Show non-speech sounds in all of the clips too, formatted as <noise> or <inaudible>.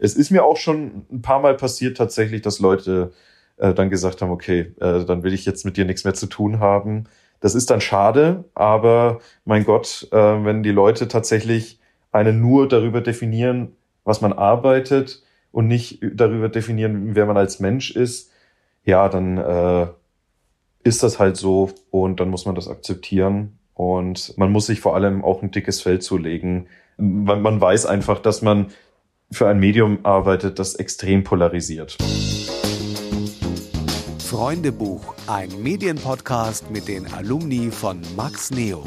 Es ist mir auch schon ein paar Mal passiert tatsächlich, dass Leute äh, dann gesagt haben, okay, äh, dann will ich jetzt mit dir nichts mehr zu tun haben. Das ist dann schade, aber mein Gott, äh, wenn die Leute tatsächlich einen nur darüber definieren, was man arbeitet und nicht darüber definieren, wer man als Mensch ist, ja, dann äh, ist das halt so und dann muss man das akzeptieren und man muss sich vor allem auch ein dickes Feld zulegen. Man, man weiß einfach, dass man für ein Medium arbeitet, das extrem polarisiert. Freundebuch, ein Medienpodcast mit den Alumni von Max Neo.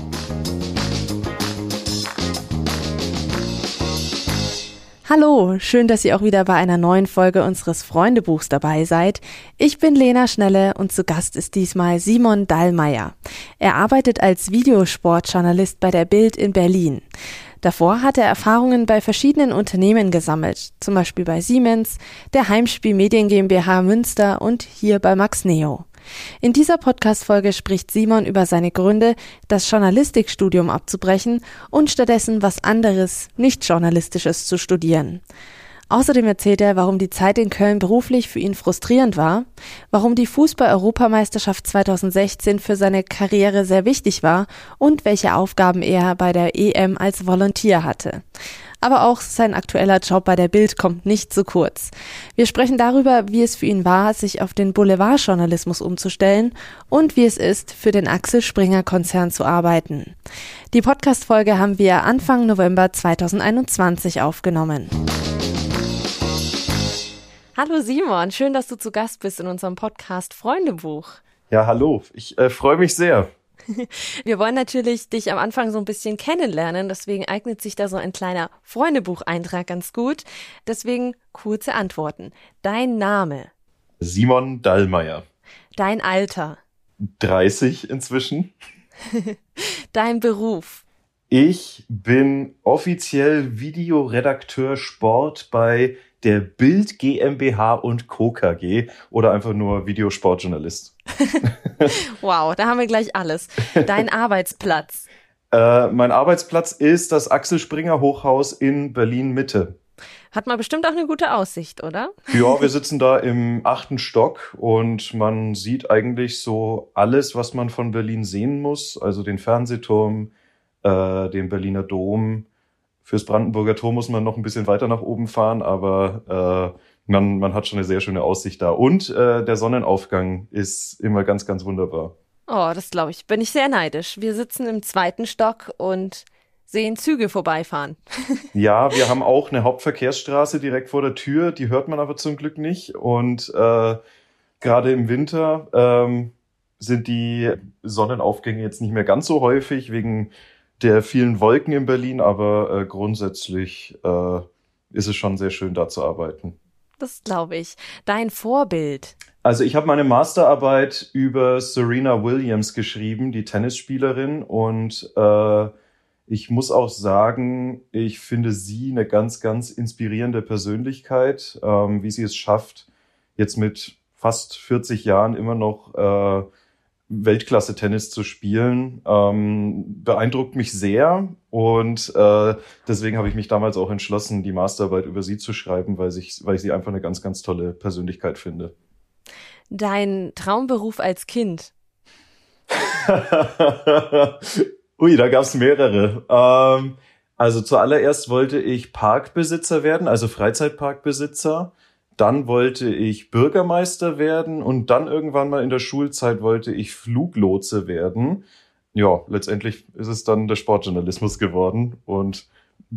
Hallo, schön, dass ihr auch wieder bei einer neuen Folge unseres Freundebuchs dabei seid. Ich bin Lena Schnelle und zu Gast ist diesmal Simon Dallmeier. Er arbeitet als Videosportjournalist bei der Bild in Berlin. Davor hat er Erfahrungen bei verschiedenen Unternehmen gesammelt, zum Beispiel bei Siemens, der Heimspiel Medien GmbH Münster und hier bei Max Neo. In dieser Podcast-Folge spricht Simon über seine Gründe, das Journalistikstudium abzubrechen und stattdessen was anderes, nicht Journalistisches zu studieren. Außerdem erzählt er, warum die Zeit in Köln beruflich für ihn frustrierend war, warum die Fußball-Europameisterschaft 2016 für seine Karriere sehr wichtig war und welche Aufgaben er bei der EM als Volontier hatte aber auch sein aktueller Job bei der Bild kommt nicht zu kurz. Wir sprechen darüber, wie es für ihn war, sich auf den Boulevardjournalismus umzustellen und wie es ist, für den Axel Springer Konzern zu arbeiten. Die Podcast-Folge haben wir Anfang November 2021 aufgenommen. Hallo Simon, schön, dass du zu Gast bist in unserem Podcast Freundebuch. Ja, hallo. Ich äh, freue mich sehr. <laughs> Wir wollen natürlich dich am Anfang so ein bisschen kennenlernen, deswegen eignet sich da so ein kleiner Freundebucheintrag ganz gut. Deswegen kurze Antworten. Dein Name? Simon Dallmeier. Dein Alter? 30 inzwischen. <laughs> Dein Beruf? Ich bin offiziell Videoredakteur Sport bei der Bild GmbH und Co. KG oder einfach nur Videosportjournalist. <laughs> wow, da haben wir gleich alles. Dein <laughs> Arbeitsplatz? Äh, mein Arbeitsplatz ist das Axel Springer Hochhaus in Berlin Mitte. Hat man bestimmt auch eine gute Aussicht, oder? Ja, wir <laughs> sitzen da im achten Stock und man sieht eigentlich so alles, was man von Berlin sehen muss. Also den Fernsehturm, äh, den Berliner Dom, Fürs Brandenburger Tor muss man noch ein bisschen weiter nach oben fahren, aber äh, man, man hat schon eine sehr schöne Aussicht da. Und äh, der Sonnenaufgang ist immer ganz, ganz wunderbar. Oh, das glaube ich. Bin ich sehr neidisch. Wir sitzen im zweiten Stock und sehen Züge vorbeifahren. <laughs> ja, wir haben auch eine Hauptverkehrsstraße direkt vor der Tür, die hört man aber zum Glück nicht. Und äh, gerade im Winter ähm, sind die Sonnenaufgänge jetzt nicht mehr ganz so häufig wegen der vielen Wolken in Berlin, aber äh, grundsätzlich äh, ist es schon sehr schön, da zu arbeiten. Das glaube ich. Dein Vorbild. Also ich habe meine Masterarbeit über Serena Williams geschrieben, die Tennisspielerin, und äh, ich muss auch sagen, ich finde sie eine ganz, ganz inspirierende Persönlichkeit, ähm, wie sie es schafft, jetzt mit fast 40 Jahren immer noch äh, Weltklasse-Tennis zu spielen, ähm, beeindruckt mich sehr und äh, deswegen habe ich mich damals auch entschlossen, die Masterarbeit über sie zu schreiben, weil ich, weil ich sie einfach eine ganz, ganz tolle Persönlichkeit finde. Dein Traumberuf als Kind? <laughs> Ui, da gab es mehrere. Ähm, also zuallererst wollte ich Parkbesitzer werden, also Freizeitparkbesitzer. Dann wollte ich Bürgermeister werden und dann irgendwann mal in der Schulzeit wollte ich Fluglotse werden. Ja, letztendlich ist es dann der Sportjournalismus geworden und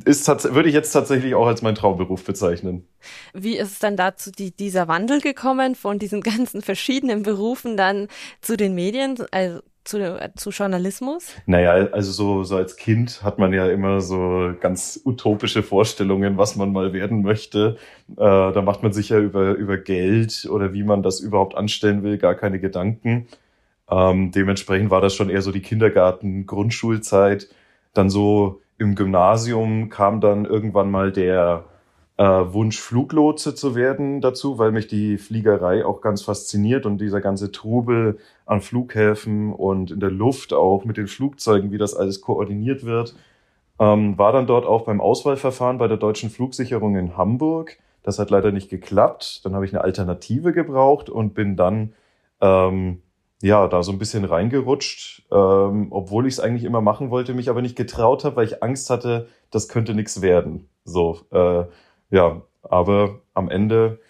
ist würde ich jetzt tatsächlich auch als mein Traumberuf bezeichnen. Wie ist es dann dazu die, dieser Wandel gekommen von diesen ganzen verschiedenen Berufen dann zu den Medien? Also zu, zu Journalismus? Naja, also so, so als Kind hat man ja immer so ganz utopische Vorstellungen, was man mal werden möchte. Äh, da macht man sich ja über, über Geld oder wie man das überhaupt anstellen will, gar keine Gedanken. Ähm, dementsprechend war das schon eher so die Kindergarten, Grundschulzeit. Dann so im Gymnasium kam dann irgendwann mal der äh, Wunsch, Fluglotse zu werden dazu, weil mich die Fliegerei auch ganz fasziniert und dieser ganze Trubel an Flughäfen und in der Luft auch mit den Flugzeugen, wie das alles koordiniert wird. Ähm, war dann dort auch beim Auswahlverfahren bei der Deutschen Flugsicherung in Hamburg. Das hat leider nicht geklappt. Dann habe ich eine Alternative gebraucht und bin dann ähm, ja da so ein bisschen reingerutscht, ähm, obwohl ich es eigentlich immer machen wollte, mich aber nicht getraut habe, weil ich Angst hatte, das könnte nichts werden. So, äh, ja, aber am Ende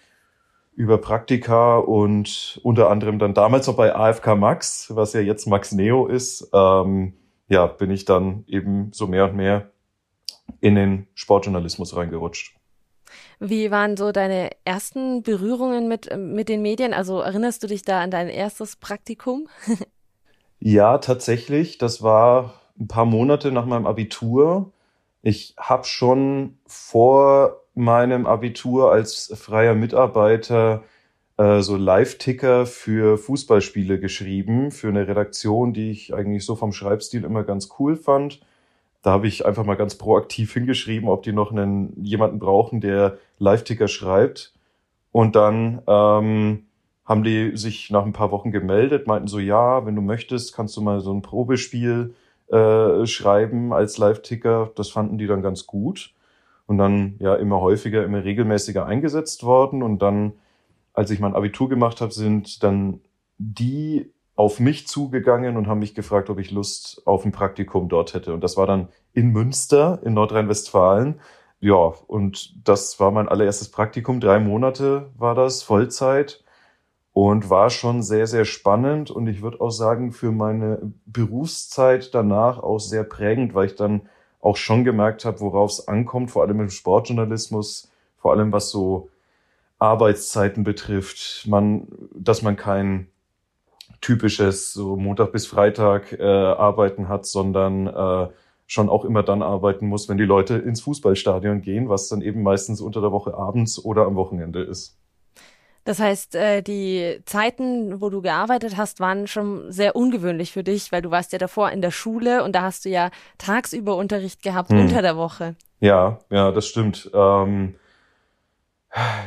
über Praktika und unter anderem dann damals auch bei AFK Max, was ja jetzt Max Neo ist, ähm, ja, bin ich dann eben so mehr und mehr in den Sportjournalismus reingerutscht. Wie waren so deine ersten Berührungen mit, mit den Medien? Also erinnerst du dich da an dein erstes Praktikum? <laughs> ja, tatsächlich. Das war ein paar Monate nach meinem Abitur. Ich habe schon vor meinem Abitur als freier Mitarbeiter äh, so Live-Ticker für Fußballspiele geschrieben, für eine Redaktion, die ich eigentlich so vom Schreibstil immer ganz cool fand. Da habe ich einfach mal ganz proaktiv hingeschrieben, ob die noch einen jemanden brauchen, der Live-Ticker schreibt. Und dann ähm, haben die sich nach ein paar Wochen gemeldet, meinten so, ja, wenn du möchtest, kannst du mal so ein Probespiel äh, schreiben als Live-Ticker. Das fanden die dann ganz gut und dann ja immer häufiger, immer regelmäßiger eingesetzt worden. Und dann, als ich mein Abitur gemacht habe, sind dann die auf mich zugegangen und haben mich gefragt, ob ich Lust auf ein Praktikum dort hätte. Und das war dann in Münster in Nordrhein-Westfalen. Ja, und das war mein allererstes Praktikum. Drei Monate war das, Vollzeit. Und war schon sehr, sehr spannend. Und ich würde auch sagen, für meine Berufszeit danach auch sehr prägend, weil ich dann auch schon gemerkt habe, worauf es ankommt, vor allem im Sportjournalismus, vor allem was so Arbeitszeiten betrifft, man, dass man kein typisches so Montag bis Freitag äh, arbeiten hat, sondern äh, schon auch immer dann arbeiten muss, wenn die Leute ins Fußballstadion gehen, was dann eben meistens unter der Woche abends oder am Wochenende ist. Das heißt, äh, die Zeiten, wo du gearbeitet hast, waren schon sehr ungewöhnlich für dich, weil du warst ja davor in der Schule und da hast du ja tagsüber Unterricht gehabt hm. unter der Woche. Ja, ja, das stimmt. Ähm,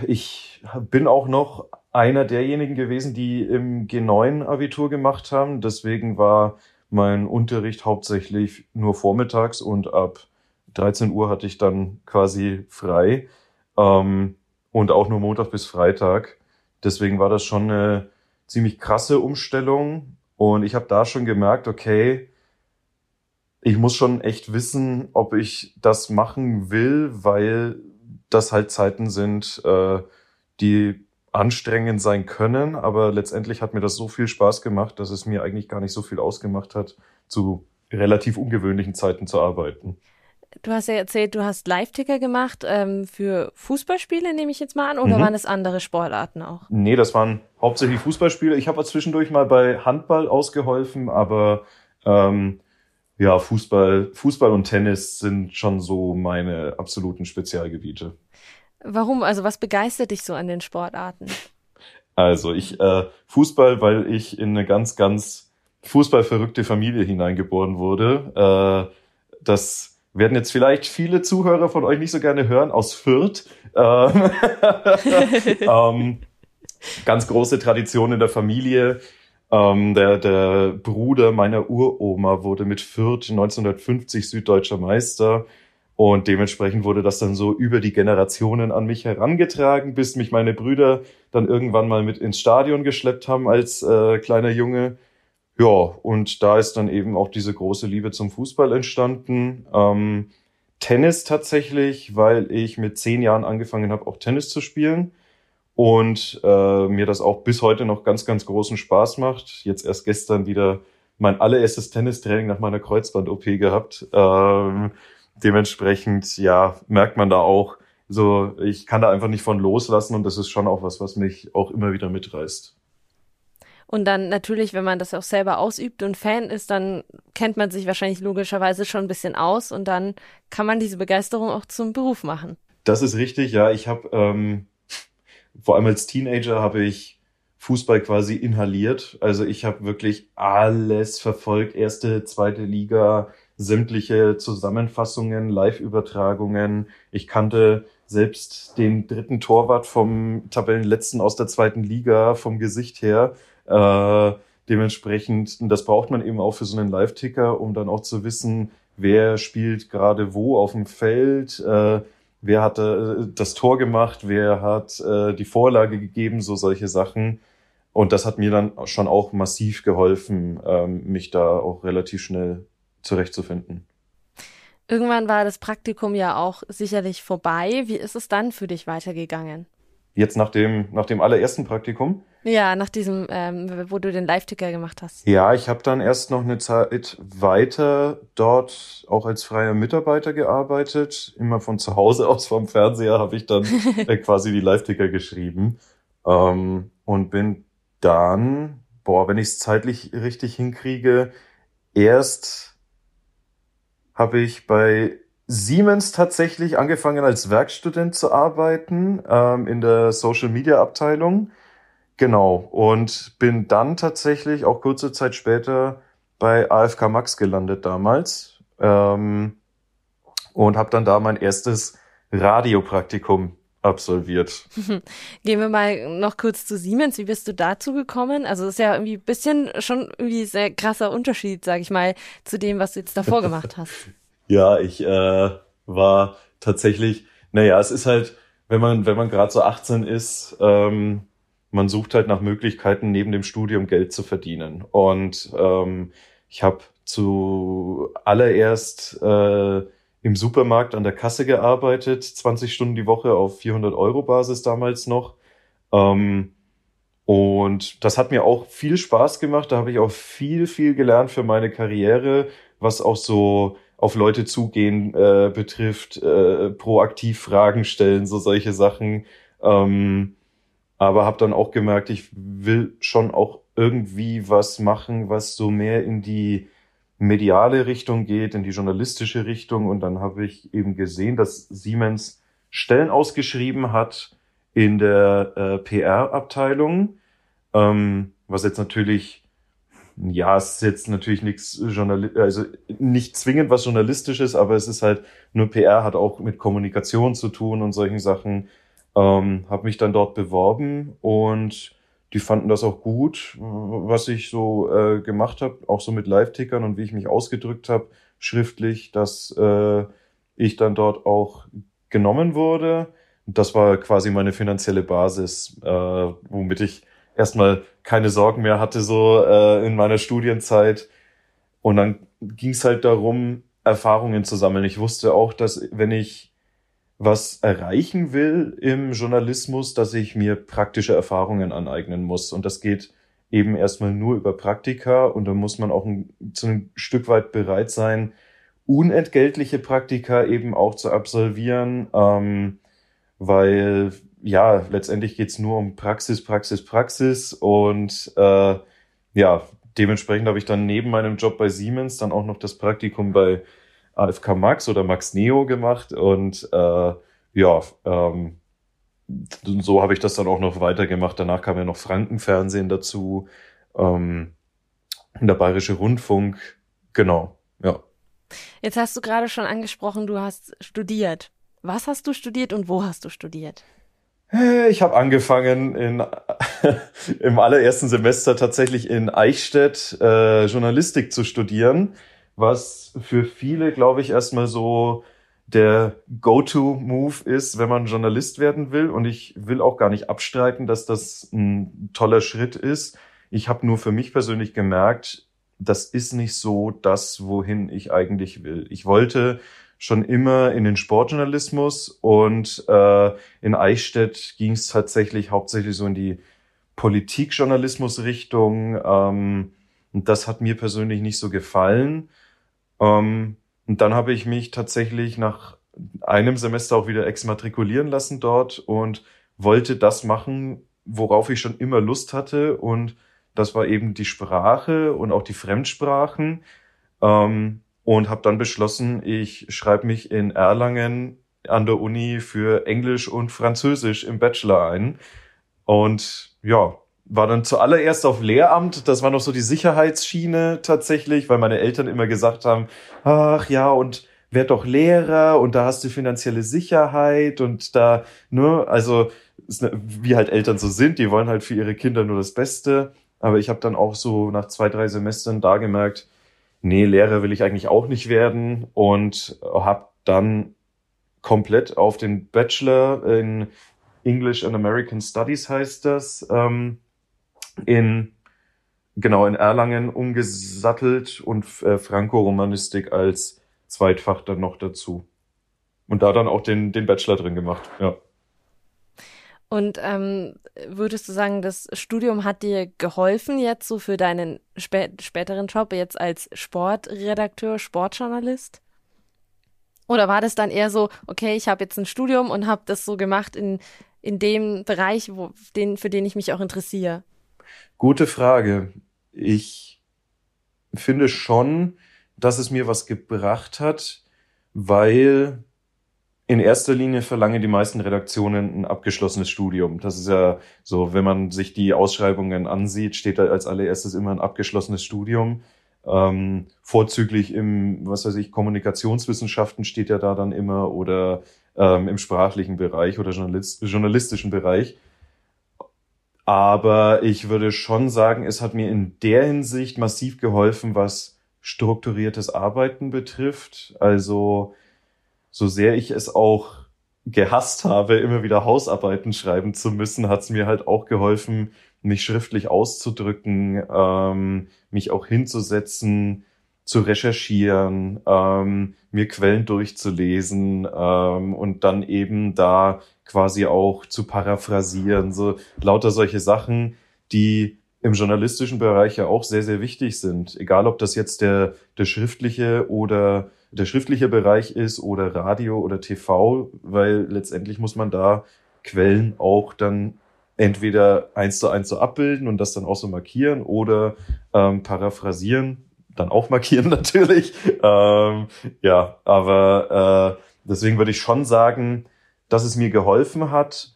ich bin auch noch einer derjenigen gewesen, die im G9 Abitur gemacht haben. Deswegen war mein Unterricht hauptsächlich nur vormittags und ab 13 Uhr hatte ich dann quasi frei. Ähm, und auch nur Montag bis Freitag. Deswegen war das schon eine ziemlich krasse Umstellung. Und ich habe da schon gemerkt, okay, ich muss schon echt wissen, ob ich das machen will, weil das halt Zeiten sind, äh, die anstrengend sein können. Aber letztendlich hat mir das so viel Spaß gemacht, dass es mir eigentlich gar nicht so viel ausgemacht hat, zu relativ ungewöhnlichen Zeiten zu arbeiten. Du hast ja erzählt, du hast Live-Ticker gemacht ähm, für Fußballspiele, nehme ich jetzt mal an, oder mhm. waren es andere Sportarten auch? Nee, das waren hauptsächlich Fußballspiele. Ich habe zwischendurch mal bei Handball ausgeholfen, aber ähm, ja, Fußball, Fußball und Tennis sind schon so meine absoluten Spezialgebiete. Warum? Also was begeistert dich so an den Sportarten? Also ich äh, Fußball, weil ich in eine ganz, ganz fußballverrückte Familie hineingeboren wurde. Äh, das werden jetzt vielleicht viele Zuhörer von euch nicht so gerne hören, aus Fürth. Ähm, <laughs> ähm, ganz große Tradition in der Familie. Ähm, der, der Bruder meiner Uroma wurde mit Fürth 1950 süddeutscher Meister. Und dementsprechend wurde das dann so über die Generationen an mich herangetragen, bis mich meine Brüder dann irgendwann mal mit ins Stadion geschleppt haben als äh, kleiner Junge. Ja, und da ist dann eben auch diese große Liebe zum Fußball entstanden. Ähm, Tennis tatsächlich, weil ich mit zehn Jahren angefangen habe, auch Tennis zu spielen und äh, mir das auch bis heute noch ganz, ganz großen Spaß macht. Jetzt erst gestern wieder mein allererstes Tennistraining nach meiner Kreuzband-OP gehabt. Ähm, dementsprechend, ja, merkt man da auch, so, ich kann da einfach nicht von loslassen und das ist schon auch was, was mich auch immer wieder mitreißt. Und dann natürlich, wenn man das auch selber ausübt und Fan ist, dann kennt man sich wahrscheinlich logischerweise schon ein bisschen aus und dann kann man diese Begeisterung auch zum Beruf machen. Das ist richtig, ja. Ich habe ähm, vor allem als Teenager habe ich Fußball quasi inhaliert. Also ich habe wirklich alles verfolgt, erste, zweite Liga, sämtliche Zusammenfassungen, Live-Übertragungen. Ich kannte selbst den dritten Torwart vom Tabellenletzten aus der zweiten Liga vom Gesicht her. Äh, dementsprechend, das braucht man eben auch für so einen Live-Ticker, um dann auch zu wissen, wer spielt gerade wo auf dem Feld. Äh, wer hat äh, das Tor gemacht, wer hat äh, die Vorlage gegeben, so solche Sachen. Und das hat mir dann schon auch massiv geholfen, ähm, mich da auch relativ schnell zurechtzufinden. Irgendwann war das Praktikum ja auch sicherlich vorbei. Wie ist es dann für dich weitergegangen? Jetzt nach dem, nach dem allerersten Praktikum? Ja, nach diesem, ähm, wo du den Live-Ticker gemacht hast. Ja, ich habe dann erst noch eine Zeit weiter dort auch als freier Mitarbeiter gearbeitet. Immer von zu Hause aus vom Fernseher habe ich dann <laughs> äh, quasi die Live-Ticker geschrieben. Ähm, und bin dann, boah, wenn ich es zeitlich richtig hinkriege, erst habe ich bei Siemens tatsächlich angefangen als Werkstudent zu arbeiten ähm, in der Social Media Abteilung. Genau. Und bin dann tatsächlich auch kurze Zeit später bei AFK Max gelandet damals. Ähm, und habe dann da mein erstes Radiopraktikum absolviert. <laughs> Gehen wir mal noch kurz zu Siemens. Wie bist du dazu gekommen? Also das ist ja irgendwie ein bisschen schon irgendwie sehr krasser Unterschied, sage ich mal, zu dem, was du jetzt davor gemacht hast. <laughs> Ja, ich äh, war tatsächlich, naja, es ist halt, wenn man, wenn man gerade so 18 ist, ähm, man sucht halt nach Möglichkeiten, neben dem Studium Geld zu verdienen. Und ähm, ich habe zu allererst äh, im Supermarkt an der Kasse gearbeitet, 20 Stunden die Woche auf 400 Euro Basis damals noch. Ähm, und das hat mir auch viel Spaß gemacht. Da habe ich auch viel, viel gelernt für meine Karriere, was auch so auf Leute zugehen äh, betrifft, äh, proaktiv Fragen stellen, so solche Sachen. Ähm, aber habe dann auch gemerkt, ich will schon auch irgendwie was machen, was so mehr in die mediale Richtung geht, in die journalistische Richtung. Und dann habe ich eben gesehen, dass Siemens Stellen ausgeschrieben hat in der äh, PR-Abteilung, ähm, was jetzt natürlich ja, es ist jetzt natürlich nichts Journal also nicht zwingend was Journalistisches, aber es ist halt nur PR, hat auch mit Kommunikation zu tun und solchen Sachen. Ähm, habe mich dann dort beworben und die fanden das auch gut, was ich so äh, gemacht habe, auch so mit Live-Tickern und wie ich mich ausgedrückt habe, schriftlich, dass äh, ich dann dort auch genommen wurde. Das war quasi meine finanzielle Basis, äh, womit ich erstmal keine Sorgen mehr hatte, so äh, in meiner Studienzeit. Und dann ging es halt darum, Erfahrungen zu sammeln. Ich wusste auch, dass wenn ich was erreichen will im Journalismus, dass ich mir praktische Erfahrungen aneignen muss. Und das geht eben erstmal nur über Praktika. Und da muss man auch ein, zu einem Stück weit bereit sein, unentgeltliche Praktika eben auch zu absolvieren, ähm, weil ja, letztendlich geht's nur um Praxis, Praxis, Praxis. Und äh, ja, dementsprechend habe ich dann neben meinem Job bei Siemens dann auch noch das Praktikum bei AFK Max oder Max Neo gemacht und äh, ja, ähm, so habe ich das dann auch noch weitergemacht. Danach kam ja noch Frankenfernsehen dazu, ähm, der Bayerische Rundfunk, genau, ja. Jetzt hast du gerade schon angesprochen, du hast studiert. Was hast du studiert und wo hast du studiert? Ich habe angefangen in, <laughs> im allerersten Semester tatsächlich in Eichstätt äh, Journalistik zu studieren, was für viele, glaube ich, erstmal so der Go-to-Move ist, wenn man Journalist werden will. Und ich will auch gar nicht abstreiten, dass das ein toller Schritt ist. Ich habe nur für mich persönlich gemerkt, das ist nicht so das, wohin ich eigentlich will. Ich wollte schon immer in den Sportjournalismus und äh, in Eichstätt ging es tatsächlich hauptsächlich so in die Politikjournalismus-Richtung. Ähm, und das hat mir persönlich nicht so gefallen. Ähm, und dann habe ich mich tatsächlich nach einem Semester auch wieder exmatrikulieren lassen dort und wollte das machen, worauf ich schon immer Lust hatte. Und das war eben die Sprache und auch die Fremdsprachen. Ähm, und habe dann beschlossen, ich schreibe mich in Erlangen an der Uni für Englisch und Französisch im Bachelor ein. Und ja, war dann zuallererst auf Lehramt. Das war noch so die Sicherheitsschiene tatsächlich, weil meine Eltern immer gesagt haben, ach ja, und werd doch Lehrer und da hast du finanzielle Sicherheit und da, ne, also wie halt Eltern so sind, die wollen halt für ihre Kinder nur das Beste. Aber ich habe dann auch so nach zwei, drei Semestern da gemerkt, nee, Lehrer will ich eigentlich auch nicht werden und habe dann komplett auf den Bachelor in English and American Studies heißt das, ähm, in genau in Erlangen umgesattelt und äh, Franco-Romanistik als Zweitfach dann noch dazu. Und da dann auch den, den Bachelor drin gemacht, ja. Und ähm, würdest du sagen, das Studium hat dir geholfen jetzt so für deinen spä späteren Job jetzt als Sportredakteur, Sportjournalist? Oder war das dann eher so, okay, ich habe jetzt ein Studium und habe das so gemacht in, in dem Bereich, wo, den, für den ich mich auch interessiere? Gute Frage. Ich finde schon, dass es mir was gebracht hat, weil in erster Linie verlangen die meisten Redaktionen ein abgeschlossenes Studium. Das ist ja so, wenn man sich die Ausschreibungen ansieht, steht da als allererstes immer ein abgeschlossenes Studium. Ähm, vorzüglich im, was weiß ich, Kommunikationswissenschaften steht ja da dann immer oder ähm, im sprachlichen Bereich oder Journalist, journalistischen Bereich. Aber ich würde schon sagen, es hat mir in der Hinsicht massiv geholfen, was strukturiertes Arbeiten betrifft. Also so sehr ich es auch gehasst habe, immer wieder Hausarbeiten schreiben zu müssen, hat es mir halt auch geholfen, mich schriftlich auszudrücken, ähm, mich auch hinzusetzen, zu recherchieren, ähm, mir Quellen durchzulesen ähm, und dann eben da quasi auch zu paraphrasieren, so lauter solche Sachen, die im journalistischen Bereich ja auch sehr, sehr wichtig sind. Egal, ob das jetzt der, der schriftliche oder der schriftliche Bereich ist oder Radio oder TV, weil letztendlich muss man da Quellen auch dann entweder eins zu eins so abbilden und das dann auch so markieren oder ähm, paraphrasieren, dann auch markieren <laughs> natürlich. Ähm, ja, aber äh, deswegen würde ich schon sagen, dass es mir geholfen hat.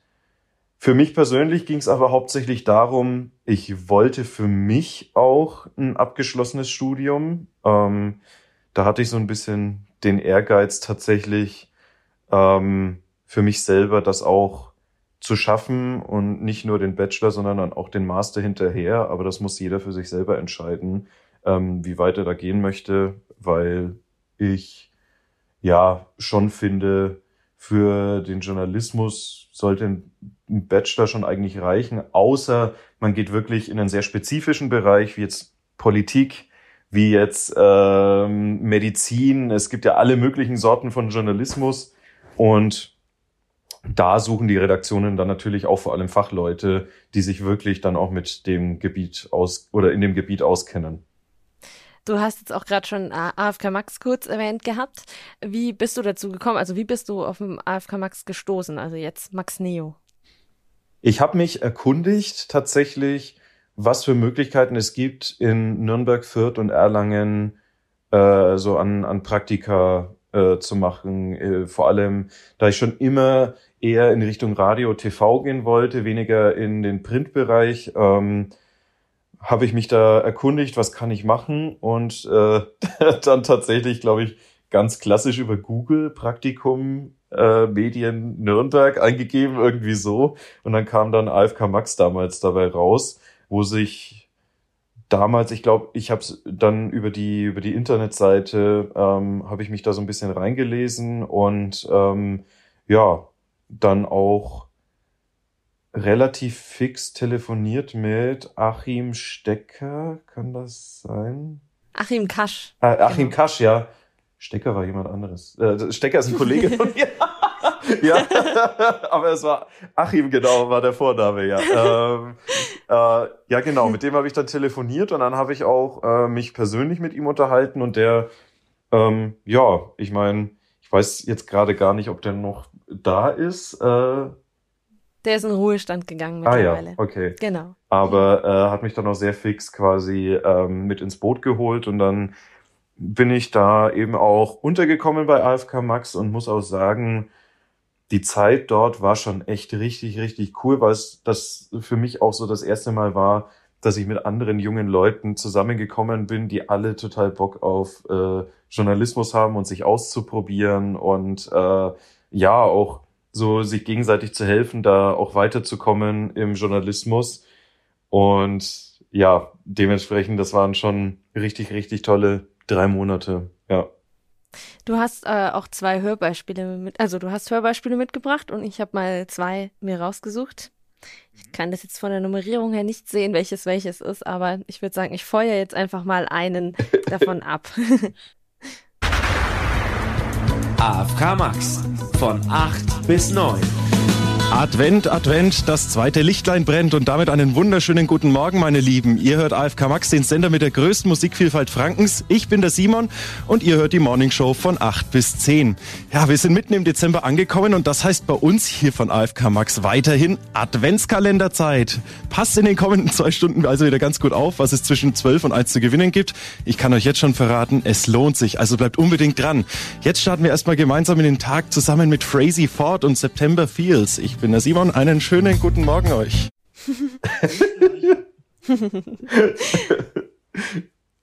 Für mich persönlich ging es aber hauptsächlich darum, ich wollte für mich auch ein abgeschlossenes Studium. Ähm, da hatte ich so ein bisschen den Ehrgeiz tatsächlich ähm, für mich selber das auch zu schaffen und nicht nur den Bachelor, sondern dann auch den Master hinterher. Aber das muss jeder für sich selber entscheiden, ähm, wie weit er da gehen möchte, weil ich ja schon finde, für den Journalismus sollte ein Bachelor schon eigentlich reichen, außer man geht wirklich in einen sehr spezifischen Bereich, wie jetzt Politik, wie jetzt ähm, Medizin. Es gibt ja alle möglichen Sorten von Journalismus und da suchen die Redaktionen dann natürlich auch vor allem Fachleute, die sich wirklich dann auch mit dem Gebiet aus oder in dem Gebiet auskennen. Du hast jetzt auch gerade schon AFK Max kurz erwähnt gehabt. Wie bist du dazu gekommen? Also wie bist du auf dem AFK Max gestoßen? Also jetzt Max Neo. Ich habe mich erkundigt tatsächlich was für Möglichkeiten es gibt, in Nürnberg, Fürth und Erlangen äh, so an, an Praktika äh, zu machen. Äh, vor allem, da ich schon immer eher in Richtung Radio, TV gehen wollte, weniger in den Printbereich, ähm, habe ich mich da erkundigt, was kann ich machen und äh, <laughs> dann tatsächlich, glaube ich, ganz klassisch über Google Praktikum äh, Medien Nürnberg eingegeben, irgendwie so. Und dann kam dann AFK Max damals dabei raus wo sich damals, ich glaube, ich habe es dann über die über die Internetseite ähm, habe ich mich da so ein bisschen reingelesen und ähm, ja dann auch relativ fix telefoniert mit Achim Stecker, kann das sein? Achim Kasch. Äh, Achim genau. Kasch, ja. Stecker war jemand anderes. Äh, Stecker ist ein Kollege von mir. <laughs> ja, <laughs> aber es war Achim, genau, war der Vorname, ja. Ähm, äh, ja, genau, mit dem habe ich dann telefoniert und dann habe ich auch äh, mich persönlich mit ihm unterhalten und der, ähm, ja, ich meine, ich weiß jetzt gerade gar nicht, ob der noch da ist. Äh, der ist in Ruhestand gegangen mittlerweile. Ah ja, okay. Genau. Aber äh, hat mich dann auch sehr fix quasi ähm, mit ins Boot geholt und dann bin ich da eben auch untergekommen bei AFK Max und muss auch sagen, die Zeit dort war schon echt richtig, richtig cool, weil es das für mich auch so das erste Mal war, dass ich mit anderen jungen Leuten zusammengekommen bin, die alle total Bock auf äh, Journalismus haben und sich auszuprobieren und äh, ja, auch so sich gegenseitig zu helfen, da auch weiterzukommen im Journalismus. Und ja, dementsprechend, das waren schon richtig, richtig tolle drei Monate, ja. Du hast äh, auch zwei Hörbeispiele mit, also du hast Hörbeispiele mitgebracht und ich habe mal zwei mir rausgesucht. Ich kann das jetzt von der Nummerierung her nicht sehen, welches welches ist, aber ich würde sagen, ich feuer jetzt einfach mal einen davon <laughs> ab. <laughs> AFK Max von 8 bis 9. Advent, Advent, das zweite Lichtlein brennt und damit einen wunderschönen guten Morgen, meine Lieben. Ihr hört AFK Max, den Sender mit der größten Musikvielfalt Frankens. Ich bin der Simon und ihr hört die Morning Show von 8 bis 10. Ja, wir sind mitten im Dezember angekommen und das heißt bei uns hier von AFK Max weiterhin Adventskalenderzeit. Passt in den kommenden zwei Stunden also wieder ganz gut auf, was es zwischen 12 und 1 zu gewinnen gibt. Ich kann euch jetzt schon verraten, es lohnt sich, also bleibt unbedingt dran. Jetzt starten wir erstmal gemeinsam in den Tag zusammen mit Frazee Ford und September Fields. Ich bin der Simon. Einen schönen guten Morgen euch. <laughs>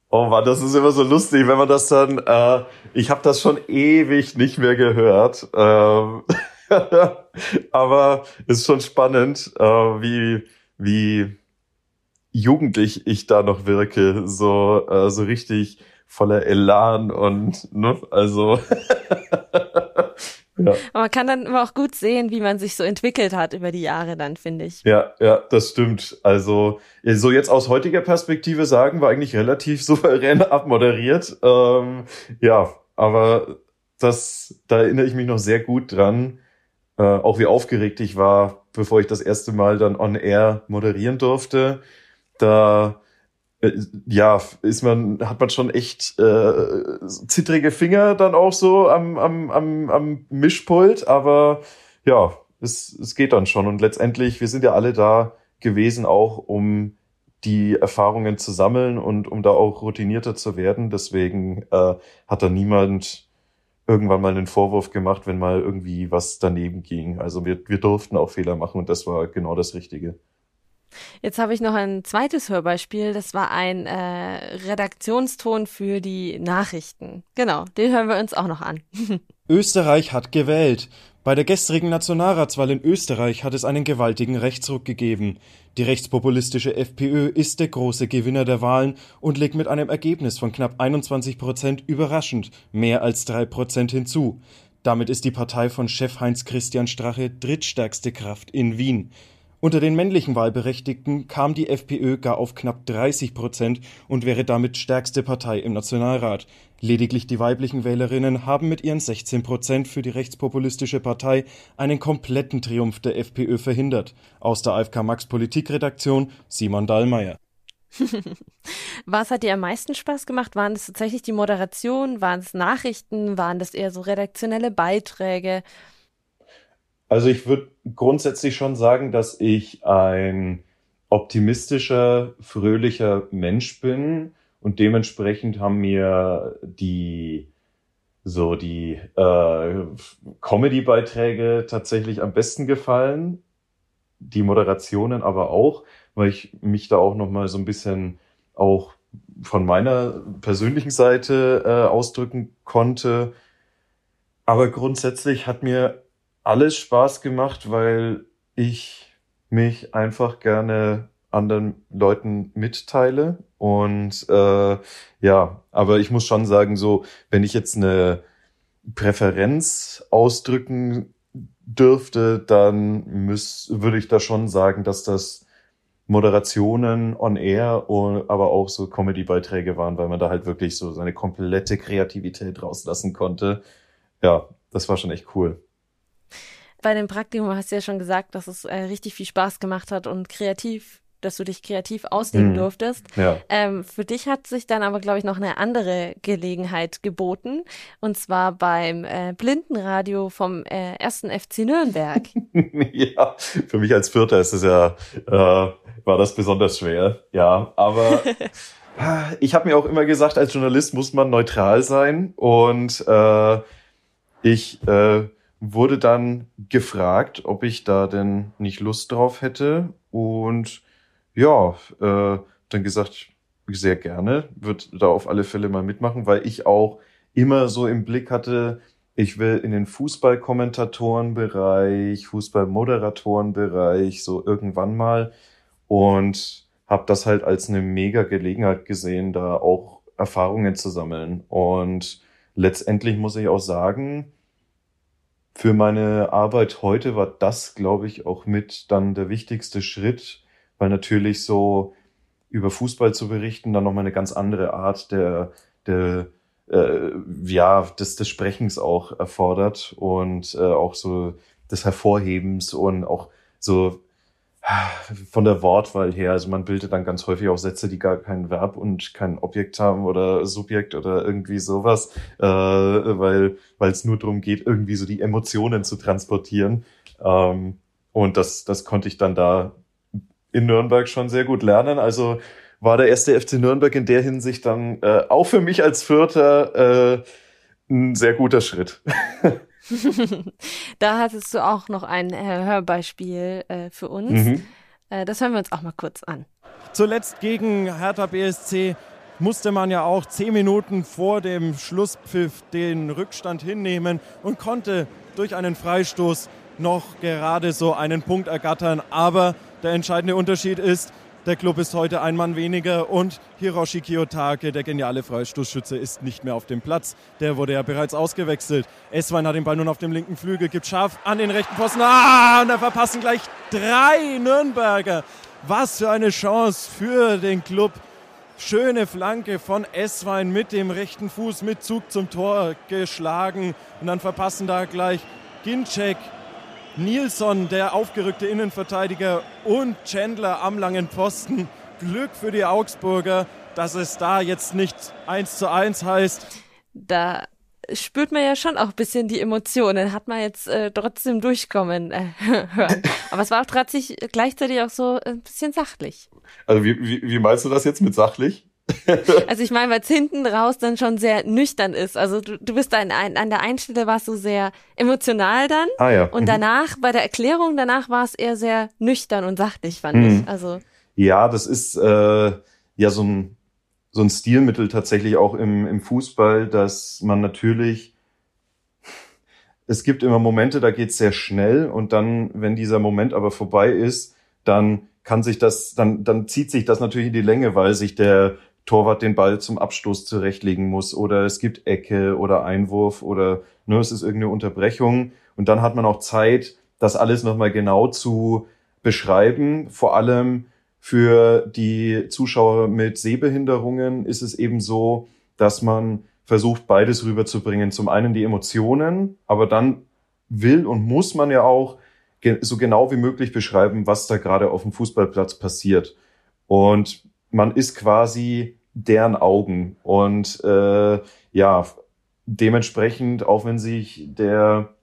oh Mann, das ist immer so lustig, wenn man das dann. Äh, ich habe das schon ewig nicht mehr gehört. Ähm, <laughs> aber ist schon spannend, äh, wie wie jugendlich ich da noch wirke, so äh, so richtig voller Elan und ne, also <laughs> Ja. Aber man kann dann immer auch gut sehen, wie man sich so entwickelt hat über die Jahre dann, finde ich. Ja, ja, das stimmt. Also, so jetzt aus heutiger Perspektive sagen, war eigentlich relativ <laughs> souverän abmoderiert. Ähm, ja, aber das, da erinnere ich mich noch sehr gut dran, äh, auch wie aufgeregt ich war, bevor ich das erste Mal dann on air moderieren durfte. Da ja, ist man, hat man schon echt äh, zittrige Finger dann auch so am, am, am, am Mischpult, aber ja, es, es geht dann schon. Und letztendlich, wir sind ja alle da gewesen, auch um die Erfahrungen zu sammeln und um da auch routinierter zu werden. Deswegen äh, hat da niemand irgendwann mal einen Vorwurf gemacht, wenn mal irgendwie was daneben ging. Also wir, wir durften auch Fehler machen und das war genau das Richtige. Jetzt habe ich noch ein zweites Hörbeispiel. Das war ein äh, Redaktionston für die Nachrichten. Genau, den hören wir uns auch noch an. <laughs> Österreich hat gewählt. Bei der gestrigen Nationalratswahl in Österreich hat es einen gewaltigen Rechtsruck gegeben. Die rechtspopulistische FPÖ ist der große Gewinner der Wahlen und legt mit einem Ergebnis von knapp 21 Prozent überraschend mehr als drei Prozent hinzu. Damit ist die Partei von Chef Heinz Christian Strache drittstärkste Kraft in Wien. Unter den männlichen Wahlberechtigten kam die FPÖ gar auf knapp 30 Prozent und wäre damit stärkste Partei im Nationalrat. Lediglich die weiblichen Wählerinnen haben mit ihren 16 Prozent für die rechtspopulistische Partei einen kompletten Triumph der FPÖ verhindert. Aus der AFK Max Politikredaktion Simon Dallmayr. <laughs> Was hat dir am meisten Spaß gemacht? Waren das tatsächlich die Moderation? Waren es Nachrichten? Waren das eher so redaktionelle Beiträge? Also ich würde grundsätzlich schon sagen, dass ich ein optimistischer, fröhlicher Mensch bin und dementsprechend haben mir die so die äh, Comedy-Beiträge tatsächlich am besten gefallen, die Moderationen aber auch, weil ich mich da auch noch mal so ein bisschen auch von meiner persönlichen Seite äh, ausdrücken konnte. Aber grundsätzlich hat mir alles Spaß gemacht, weil ich mich einfach gerne anderen Leuten mitteile. Und äh, ja, aber ich muss schon sagen, so, wenn ich jetzt eine Präferenz ausdrücken dürfte, dann müß, würde ich da schon sagen, dass das Moderationen on air, aber auch so Comedy-Beiträge waren, weil man da halt wirklich so seine komplette Kreativität rauslassen konnte. Ja, das war schon echt cool bei dem Praktikum hast du ja schon gesagt, dass es äh, richtig viel Spaß gemacht hat und kreativ, dass du dich kreativ ausleben mhm. durftest. Ja. Ähm, für dich hat sich dann aber, glaube ich, noch eine andere Gelegenheit geboten. Und zwar beim äh, Blindenradio vom äh, ersten FC Nürnberg. <laughs> ja, für mich als Vierter ist es ja, äh, war das besonders schwer. Ja, aber <laughs> ich habe mir auch immer gesagt, als Journalist muss man neutral sein. Und äh, ich äh, wurde dann gefragt, ob ich da denn nicht Lust drauf hätte. Und ja, äh, dann gesagt, sehr gerne, wird da auf alle Fälle mal mitmachen, weil ich auch immer so im Blick hatte, ich will in den Fußballkommentatorenbereich, Fußballmoderatorenbereich, so irgendwann mal. Und habe das halt als eine mega Gelegenheit gesehen, da auch Erfahrungen zu sammeln. Und letztendlich muss ich auch sagen, für meine Arbeit heute war das, glaube ich, auch mit dann der wichtigste Schritt, weil natürlich so über Fußball zu berichten dann nochmal eine ganz andere Art der, der äh, ja, des, des Sprechens auch erfordert und äh, auch so des Hervorhebens und auch so von der Wortwahl her, also man bildet dann ganz häufig auch Sätze, die gar kein Verb und kein Objekt haben oder Subjekt oder irgendwie sowas, äh, weil weil es nur darum geht, irgendwie so die Emotionen zu transportieren. Ähm, und das, das konnte ich dann da in Nürnberg schon sehr gut lernen. Also war der erste FC Nürnberg in der Hinsicht dann äh, auch für mich als Vierter äh, ein sehr guter Schritt. <laughs> <laughs> da hattest du auch noch ein äh, Hörbeispiel äh, für uns. Mhm. Äh, das hören wir uns auch mal kurz an. Zuletzt gegen Hertha BSC musste man ja auch zehn Minuten vor dem Schlusspfiff den Rückstand hinnehmen und konnte durch einen Freistoß noch gerade so einen Punkt ergattern. Aber der entscheidende Unterschied ist, der Club ist heute ein Mann weniger und Hiroshi Kiyotake, der geniale Freistoßschütze, ist nicht mehr auf dem Platz. Der wurde ja bereits ausgewechselt. Eswein hat den Ball nun auf dem linken Flügel, gibt scharf an den rechten Pfosten. Ah, und da verpassen gleich drei Nürnberger. Was für eine Chance für den Club. Schöne Flanke von Eswein mit dem rechten Fuß mit Zug zum Tor geschlagen. Und dann verpassen da gleich Ginczek Nilsson, der aufgerückte Innenverteidiger und Chandler am langen Posten. Glück für die Augsburger, dass es da jetzt nicht 1 zu 1 heißt. Da spürt man ja schon auch ein bisschen die Emotionen, hat man jetzt äh, trotzdem durchkommen äh, <laughs> hören. Aber es war auch tatsächlich gleichzeitig auch so ein bisschen sachlich. Also wie, wie, wie meinst du das jetzt mit sachlich? <laughs> also ich meine, weil es hinten raus dann schon sehr nüchtern ist. Also du, du bist da an, an der einen Stelle warst du sehr emotional dann. Ah, ja. Und mhm. danach, bei der Erklärung danach war es eher sehr nüchtern und sachlich, fand mhm. ich. Also. Ja, das ist äh, ja so ein, so ein Stilmittel tatsächlich auch im, im Fußball, dass man natürlich es gibt immer Momente, da geht's sehr schnell und dann, wenn dieser Moment aber vorbei ist, dann kann sich das, dann, dann zieht sich das natürlich in die Länge, weil sich der Torwart den Ball zum Abstoß zurechtlegen muss oder es gibt Ecke oder Einwurf oder ne, es ist irgendeine Unterbrechung und dann hat man auch Zeit, das alles nochmal genau zu beschreiben. Vor allem für die Zuschauer mit Sehbehinderungen ist es eben so, dass man versucht, beides rüberzubringen. Zum einen die Emotionen, aber dann will und muss man ja auch so genau wie möglich beschreiben, was da gerade auf dem Fußballplatz passiert. Und man ist quasi deren Augen. Und äh, ja, dementsprechend, auch wenn sich der,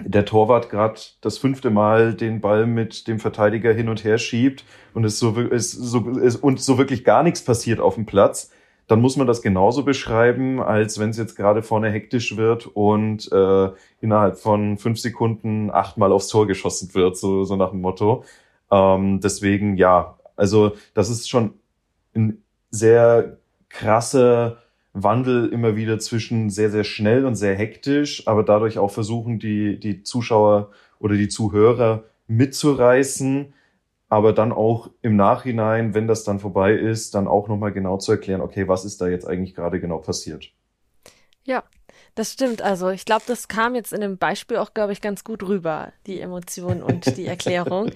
der Torwart gerade das fünfte Mal den Ball mit dem Verteidiger hin und her schiebt und es so, es so, es, und so wirklich gar nichts passiert auf dem Platz, dann muss man das genauso beschreiben, als wenn es jetzt gerade vorne hektisch wird und äh, innerhalb von fünf Sekunden achtmal aufs Tor geschossen wird, so, so nach dem Motto. Ähm, deswegen, ja, also das ist schon ein sehr krasser Wandel immer wieder zwischen sehr, sehr schnell und sehr hektisch, aber dadurch auch versuchen, die, die Zuschauer oder die Zuhörer mitzureißen, aber dann auch im Nachhinein, wenn das dann vorbei ist, dann auch nochmal genau zu erklären, okay, was ist da jetzt eigentlich gerade genau passiert. Ja, das stimmt. Also ich glaube, das kam jetzt in dem Beispiel auch, glaube ich, ganz gut rüber, die Emotion und die <laughs> Erklärung.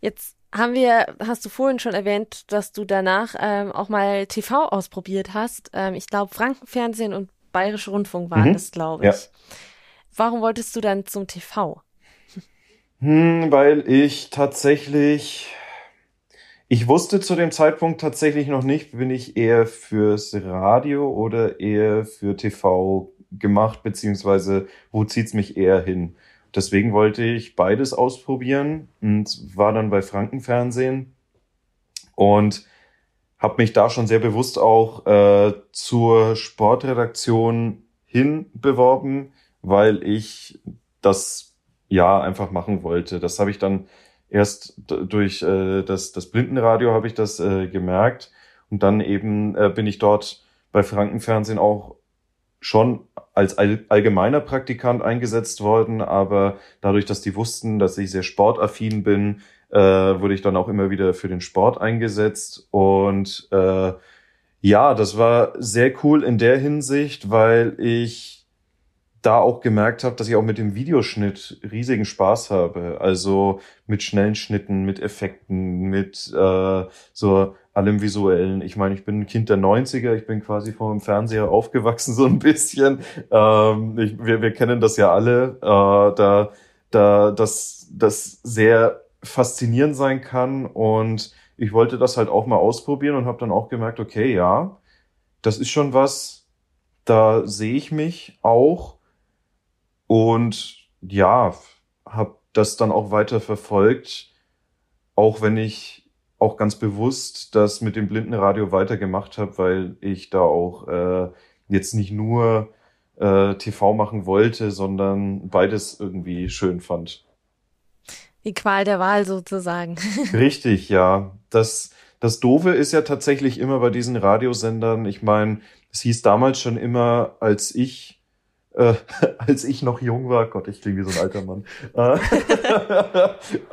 Jetzt haben wir, hast du vorhin schon erwähnt, dass du danach ähm, auch mal TV ausprobiert hast. Ähm, ich glaube, Frankenfernsehen und Bayerische Rundfunk waren mhm. das, glaube ich. Ja. Warum wolltest du dann zum TV? Hm, weil ich tatsächlich, ich wusste zu dem Zeitpunkt tatsächlich noch nicht, bin ich eher fürs Radio oder eher für TV gemacht, beziehungsweise wo zieht's mich eher hin? Deswegen wollte ich beides ausprobieren und war dann bei Frankenfernsehen und habe mich da schon sehr bewusst auch äh, zur Sportredaktion hin beworben, weil ich das ja einfach machen wollte. Das habe ich dann erst durch äh, das, das Blindenradio habe ich das äh, gemerkt und dann eben äh, bin ich dort bei Frankenfernsehen auch schon als allgemeiner Praktikant eingesetzt worden, aber dadurch, dass die wussten, dass ich sehr sportaffin bin, äh, wurde ich dann auch immer wieder für den Sport eingesetzt und äh, Ja, das war sehr cool in der Hinsicht, weil ich da auch gemerkt habe, dass ich auch mit dem Videoschnitt riesigen Spaß habe. Also mit schnellen Schnitten, mit Effekten, mit äh, so allem Visuellen. Ich meine, ich bin ein Kind der 90er, ich bin quasi vor dem Fernseher aufgewachsen, <laughs> so ein bisschen. Ähm, ich, wir, wir kennen das ja alle, äh, da, da das, das sehr faszinierend sein kann. Und ich wollte das halt auch mal ausprobieren und habe dann auch gemerkt, okay, ja, das ist schon was, da sehe ich mich auch. Und ja, habe das dann auch weiter verfolgt, auch wenn ich auch ganz bewusst das mit dem Blindenradio weitergemacht habe, weil ich da auch äh, jetzt nicht nur äh, TV machen wollte, sondern beides irgendwie schön fand. Die Qual der Wahl sozusagen. <laughs> Richtig, ja. Das, das Doofe ist ja tatsächlich immer bei diesen Radiosendern, ich meine, es hieß damals schon immer, als ich äh, <laughs> als ich noch jung war, Gott, ich klinge wie so ein alter Mann. Äh,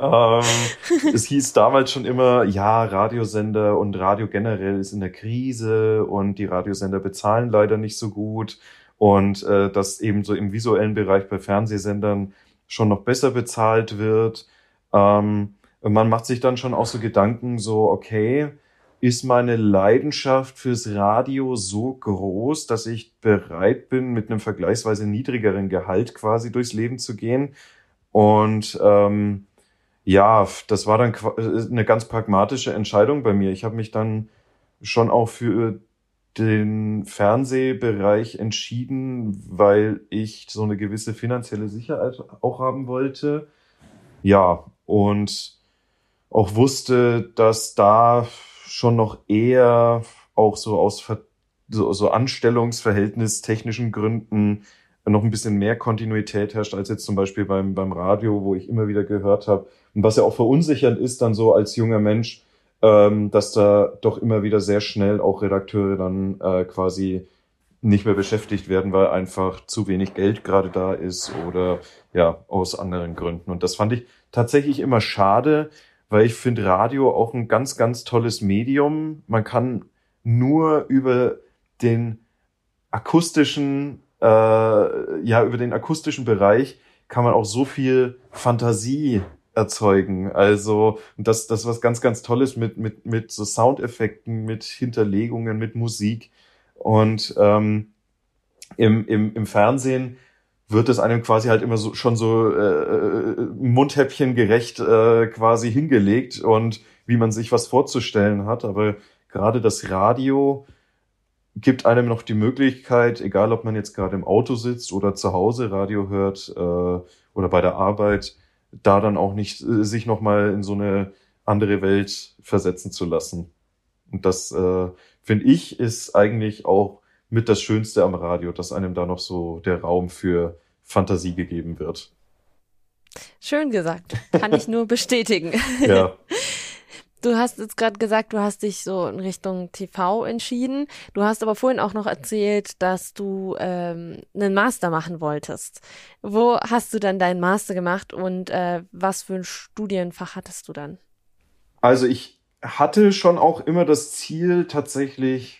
<laughs> ähm, es hieß damals schon immer, ja, Radiosender und Radio generell ist in der Krise und die Radiosender bezahlen leider nicht so gut und äh, dass eben so im visuellen Bereich bei Fernsehsendern schon noch besser bezahlt wird. Ähm, man macht sich dann schon auch so Gedanken, so, okay, ist meine Leidenschaft fürs Radio so groß, dass ich bereit bin, mit einem vergleichsweise niedrigeren Gehalt quasi durchs Leben zu gehen. Und ähm, ja, das war dann eine ganz pragmatische Entscheidung bei mir. Ich habe mich dann schon auch für den Fernsehbereich entschieden, weil ich so eine gewisse finanzielle Sicherheit auch haben wollte. Ja, und auch wusste, dass da schon noch eher auch so aus so, so Anstellungsverhältnis technischen Gründen noch ein bisschen mehr Kontinuität herrscht als jetzt zum Beispiel beim, beim Radio, wo ich immer wieder gehört habe. Und was ja auch verunsichernd ist dann so als junger Mensch, ähm, dass da doch immer wieder sehr schnell auch Redakteure dann äh, quasi nicht mehr beschäftigt werden, weil einfach zu wenig Geld gerade da ist oder ja, aus anderen Gründen. Und das fand ich tatsächlich immer schade, weil ich finde Radio auch ein ganz, ganz tolles Medium. Man kann nur über den akustischen, äh, ja, über den akustischen Bereich kann man auch so viel Fantasie erzeugen. Also das, das was ganz, ganz Tolles mit, mit, mit so Soundeffekten, mit Hinterlegungen, mit Musik. Und ähm, im, im, im Fernsehen wird es einem quasi halt immer so schon so äh, äh, Mundhäppchen gerecht äh, quasi hingelegt und wie man sich was vorzustellen hat. Aber gerade das Radio gibt einem noch die Möglichkeit, egal ob man jetzt gerade im Auto sitzt oder zu Hause Radio hört äh, oder bei der Arbeit, da dann auch nicht äh, sich nochmal in so eine andere Welt versetzen zu lassen. Und das äh, finde ich ist eigentlich auch mit das Schönste am Radio, dass einem da noch so der Raum für Fantasie gegeben wird. Schön gesagt. Kann ich nur bestätigen. <laughs> ja. Du hast jetzt gerade gesagt, du hast dich so in Richtung TV entschieden. Du hast aber vorhin auch noch erzählt, dass du ähm, einen Master machen wolltest. Wo hast du dann deinen Master gemacht und äh, was für ein Studienfach hattest du dann? Also ich hatte schon auch immer das Ziel, tatsächlich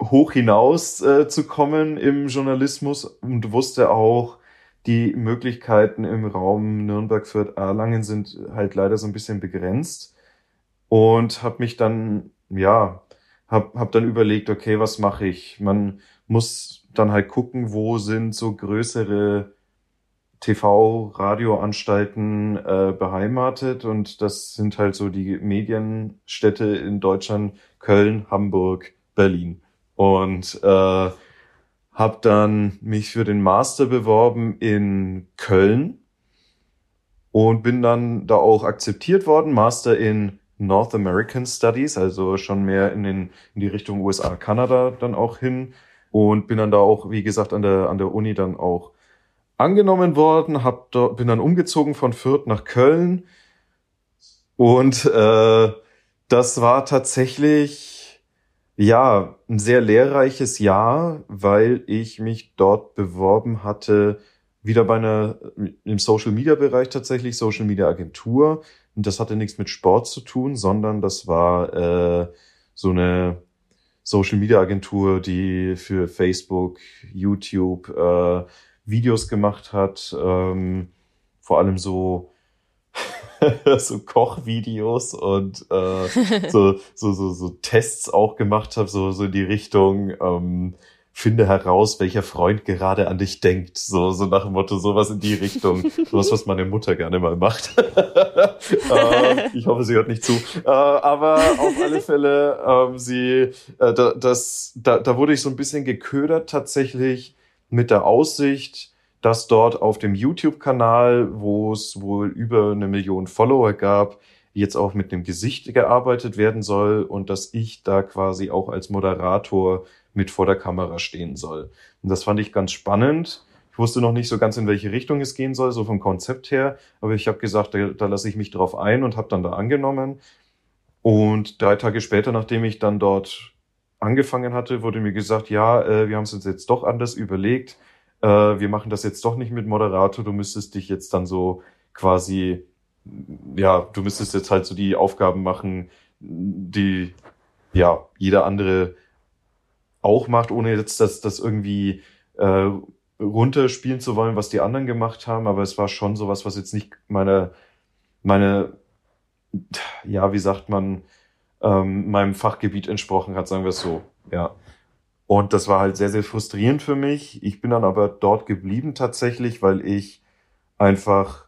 hoch hinaus äh, zu kommen im Journalismus. Und wusste auch, die Möglichkeiten im Raum Nürnberg, Fürth, Erlangen sind halt leider so ein bisschen begrenzt. Und habe mich dann ja hab, hab dann überlegt, okay, was mache ich? Man muss dann halt gucken, wo sind so größere TV, Radioanstalten äh, beheimatet. Und das sind halt so die Medienstädte in Deutschland Köln, Hamburg, Berlin. Und äh, habe dann mich für den Master beworben in Köln und bin dann da auch akzeptiert worden, Master in North American Studies, also schon mehr in, den, in die Richtung USA, Kanada dann auch hin. Und bin dann da auch, wie gesagt, an der, an der Uni dann auch angenommen worden, hab da, bin dann umgezogen von Fürth nach Köln. Und äh, das war tatsächlich ja, ein sehr lehrreiches Jahr, weil ich mich dort beworben hatte, wieder bei einer, im Social Media Bereich tatsächlich, Social Media Agentur. Und das hatte nichts mit Sport zu tun, sondern das war äh, so eine Social Media Agentur, die für Facebook, YouTube äh, Videos gemacht hat, ähm, vor allem so <laughs> so Kochvideos und äh, so, <laughs> so, so, so Tests auch gemacht habe, so, so in die Richtung, ähm, finde heraus, welcher Freund gerade an dich denkt. So, so nach dem Motto, sowas in die Richtung. sowas, was meine Mutter gerne mal macht. <laughs> äh, ich hoffe, sie hört nicht zu. Äh, aber auf alle Fälle, ähm, sie, äh, da, das, da, da wurde ich so ein bisschen geködert tatsächlich mit der Aussicht, dass dort auf dem YouTube-Kanal, wo es wohl über eine Million Follower gab, jetzt auch mit einem Gesicht gearbeitet werden soll und dass ich da quasi auch als Moderator mit vor der Kamera stehen soll. Und das fand ich ganz spannend. Ich wusste noch nicht so ganz, in welche Richtung es gehen soll, so vom Konzept her, aber ich habe gesagt, da, da lasse ich mich drauf ein und habe dann da angenommen. Und drei Tage später, nachdem ich dann dort angefangen hatte, wurde mir gesagt, ja, äh, wir haben es uns jetzt doch anders überlegt äh, wir machen das jetzt doch nicht mit Moderator, du müsstest dich jetzt dann so quasi, ja, du müsstest jetzt halt so die Aufgaben machen, die ja jeder andere auch macht, ohne jetzt das, das irgendwie äh, runterspielen zu wollen, was die anderen gemacht haben, aber es war schon sowas, was jetzt nicht meine, meine, ja, wie sagt man, ähm, meinem Fachgebiet entsprochen hat, sagen wir es so, ja. Und das war halt sehr, sehr frustrierend für mich. Ich bin dann aber dort geblieben tatsächlich, weil ich einfach,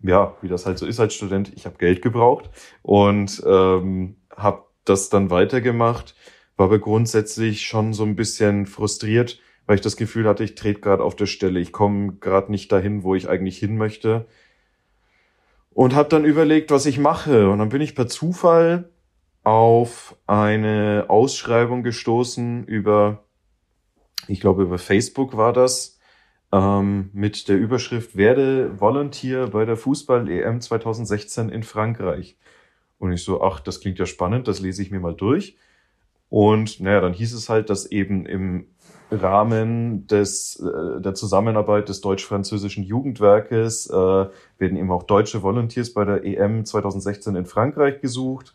ja, wie das halt so ist als Student, ich habe Geld gebraucht und ähm, habe das dann weitergemacht, war aber grundsätzlich schon so ein bisschen frustriert, weil ich das Gefühl hatte, ich trete gerade auf der Stelle, ich komme gerade nicht dahin, wo ich eigentlich hin möchte. Und habe dann überlegt, was ich mache. Und dann bin ich per Zufall auf eine Ausschreibung gestoßen über, ich glaube über Facebook war das, ähm, mit der Überschrift Werde Volunteer bei der Fußball-EM 2016 in Frankreich. Und ich so, ach, das klingt ja spannend, das lese ich mir mal durch. Und naja, dann hieß es halt, dass eben im Rahmen des, äh, der Zusammenarbeit des deutsch-französischen Jugendwerkes äh, werden eben auch deutsche Volunteers bei der EM 2016 in Frankreich gesucht.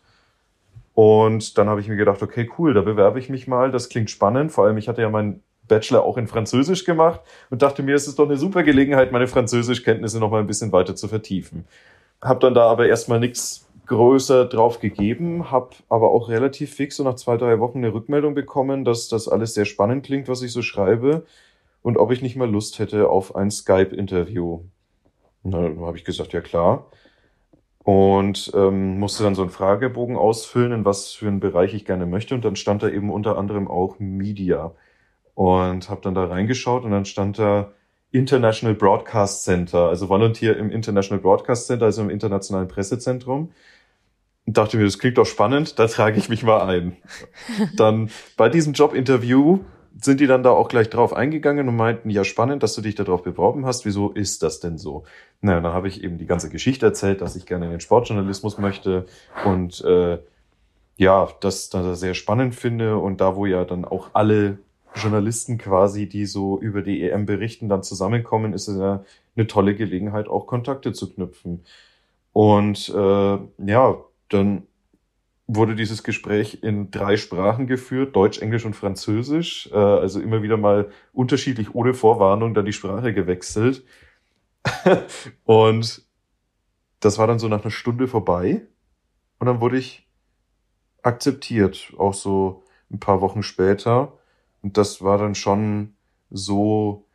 Und dann habe ich mir gedacht, okay, cool, da bewerbe ich mich mal. Das klingt spannend. Vor allem, ich hatte ja meinen Bachelor auch in Französisch gemacht und dachte mir, es ist doch eine super Gelegenheit, meine Französischkenntnisse noch mal ein bisschen weiter zu vertiefen. Hab dann da aber erstmal nichts größer drauf gegeben, habe aber auch relativ fix so nach zwei, drei Wochen eine Rückmeldung bekommen, dass das alles sehr spannend klingt, was ich so schreibe und ob ich nicht mal Lust hätte auf ein Skype-Interview. Dann habe ich gesagt, ja klar und ähm, musste dann so einen Fragebogen ausfüllen, in was für einen Bereich ich gerne möchte. Und dann stand da eben unter anderem auch Media. Und habe dann da reingeschaut und dann stand da International Broadcast Center, also Volunteer im International Broadcast Center, also im internationalen Pressezentrum. Und dachte mir, das klingt doch spannend, da trage ich mich mal ein. <laughs> dann bei diesem Jobinterview sind die dann da auch gleich drauf eingegangen und meinten, ja, spannend, dass du dich darauf beworben hast. Wieso ist das denn so? Na, dann habe ich eben die ganze Geschichte erzählt, dass ich gerne in den Sportjournalismus möchte und äh, ja, das da sehr spannend finde und da, wo ja dann auch alle Journalisten quasi, die so über die EM berichten, dann zusammenkommen, ist es ja eine tolle Gelegenheit, auch Kontakte zu knüpfen. Und äh, ja, dann wurde dieses Gespräch in drei Sprachen geführt, Deutsch, Englisch und Französisch. Äh, also immer wieder mal unterschiedlich ohne Vorwarnung dann die Sprache gewechselt. <laughs> und das war dann so nach einer Stunde vorbei. Und dann wurde ich akzeptiert, auch so ein paar Wochen später. Und das war dann schon so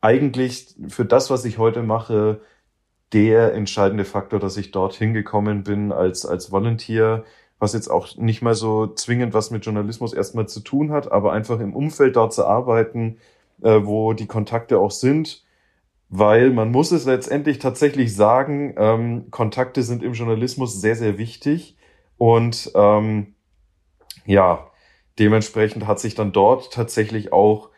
eigentlich für das, was ich heute mache, der entscheidende Faktor, dass ich dort hingekommen bin als, als Volunteer, was jetzt auch nicht mal so zwingend was mit Journalismus erstmal zu tun hat, aber einfach im Umfeld dort zu arbeiten, äh, wo die Kontakte auch sind, weil man muss es letztendlich tatsächlich sagen, ähm, Kontakte sind im Journalismus sehr, sehr wichtig. Und ähm, ja, dementsprechend hat sich dann dort tatsächlich auch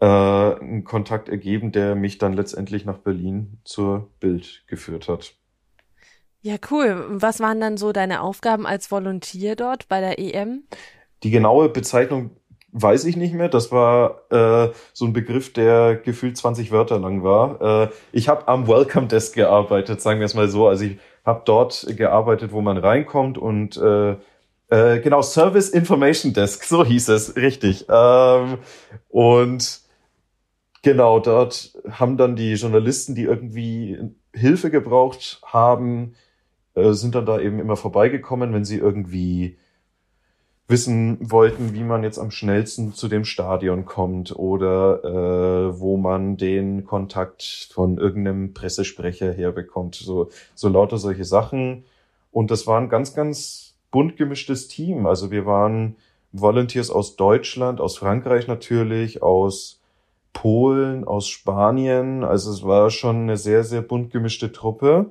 äh, einen Kontakt ergeben, der mich dann letztendlich nach Berlin zur Bild geführt hat. Ja, cool. Was waren dann so deine Aufgaben als Volontier dort bei der EM? Die genaue Bezeichnung weiß ich nicht mehr. Das war äh, so ein Begriff, der gefühlt 20 Wörter lang war. Äh, ich habe am Welcome Desk gearbeitet, sagen wir es mal so. Also ich habe dort gearbeitet, wo man reinkommt und äh, Äh, genau, Service Information Desk, so hieß es, richtig. Ähm, und genau, dort haben dann die Journalisten, die irgendwie Hilfe gebraucht haben, äh, sind dann da eben immer vorbeigekommen, wenn sie irgendwie wissen wollten, wie man jetzt am schnellsten zu dem Stadion kommt oder äh, wo man den Kontakt von irgendeinem Pressesprecher herbekommt. So, so lauter solche Sachen. Und das war ein ganz, ganz bunt gemischtes Team. Also wir waren Volunteers aus Deutschland, aus Frankreich natürlich, aus Polen, aus Spanien. Also es war schon eine sehr, sehr bunt gemischte Truppe.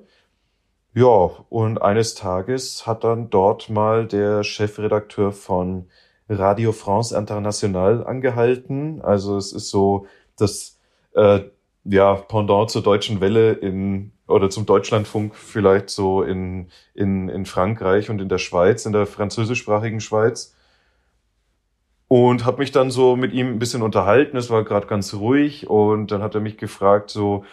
Ja, und eines Tages hat dann dort mal der Chefredakteur von Radio France International angehalten. Also es ist so das äh, ja Pendant zur deutschen Welle in oder zum Deutschlandfunk vielleicht so in in in Frankreich und in der Schweiz, in der französischsprachigen Schweiz. Und habe mich dann so mit ihm ein bisschen unterhalten. Es war gerade ganz ruhig und dann hat er mich gefragt so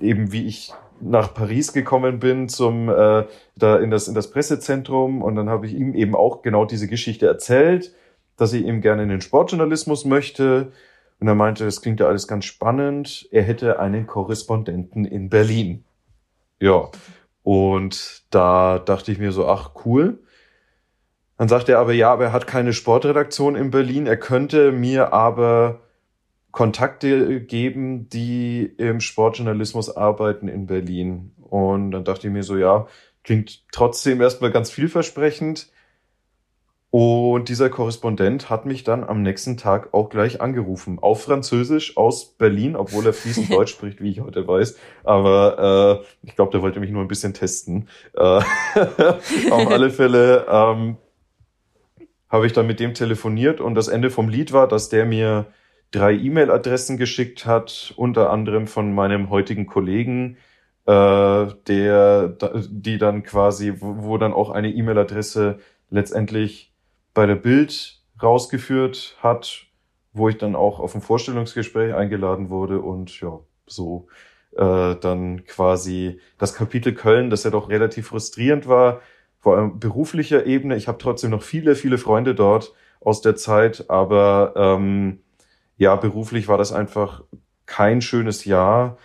eben wie ich nach Paris gekommen bin zum äh, da in das in das Pressezentrum und dann habe ich ihm eben auch genau diese Geschichte erzählt, dass ich ihm gerne in den Sportjournalismus möchte und er meinte, das klingt ja alles ganz spannend. Er hätte einen Korrespondenten in Berlin. Ja. Und da dachte ich mir so, ach cool. Dann sagt er aber, ja, aber er hat keine Sportredaktion in Berlin. Er könnte mir aber Kontakte geben, die im Sportjournalismus arbeiten in Berlin. Und dann dachte ich mir so, ja, klingt trotzdem erstmal ganz vielversprechend. Und dieser Korrespondent hat mich dann am nächsten Tag auch gleich angerufen. Auf Französisch aus Berlin, obwohl er fließend <laughs> Deutsch spricht, wie ich heute weiß. Aber äh, ich glaube, der wollte mich nur ein bisschen testen. Äh, <laughs> auf alle Fälle ähm, habe ich dann mit dem telefoniert und das Ende vom Lied war, dass der mir drei E-Mail-Adressen geschickt hat, unter anderem von meinem heutigen Kollegen, äh, der, die dann quasi, wo dann auch eine E-Mail-Adresse letztendlich bei der Bild rausgeführt hat, wo ich dann auch auf ein Vorstellungsgespräch eingeladen wurde und ja, so äh, dann quasi das Kapitel Köln, das ja doch relativ frustrierend war, vor allem beruflicher Ebene. Ich habe trotzdem noch viele, viele Freunde dort aus der Zeit, aber ähm, ja, beruflich war das einfach kein schönes Jahr.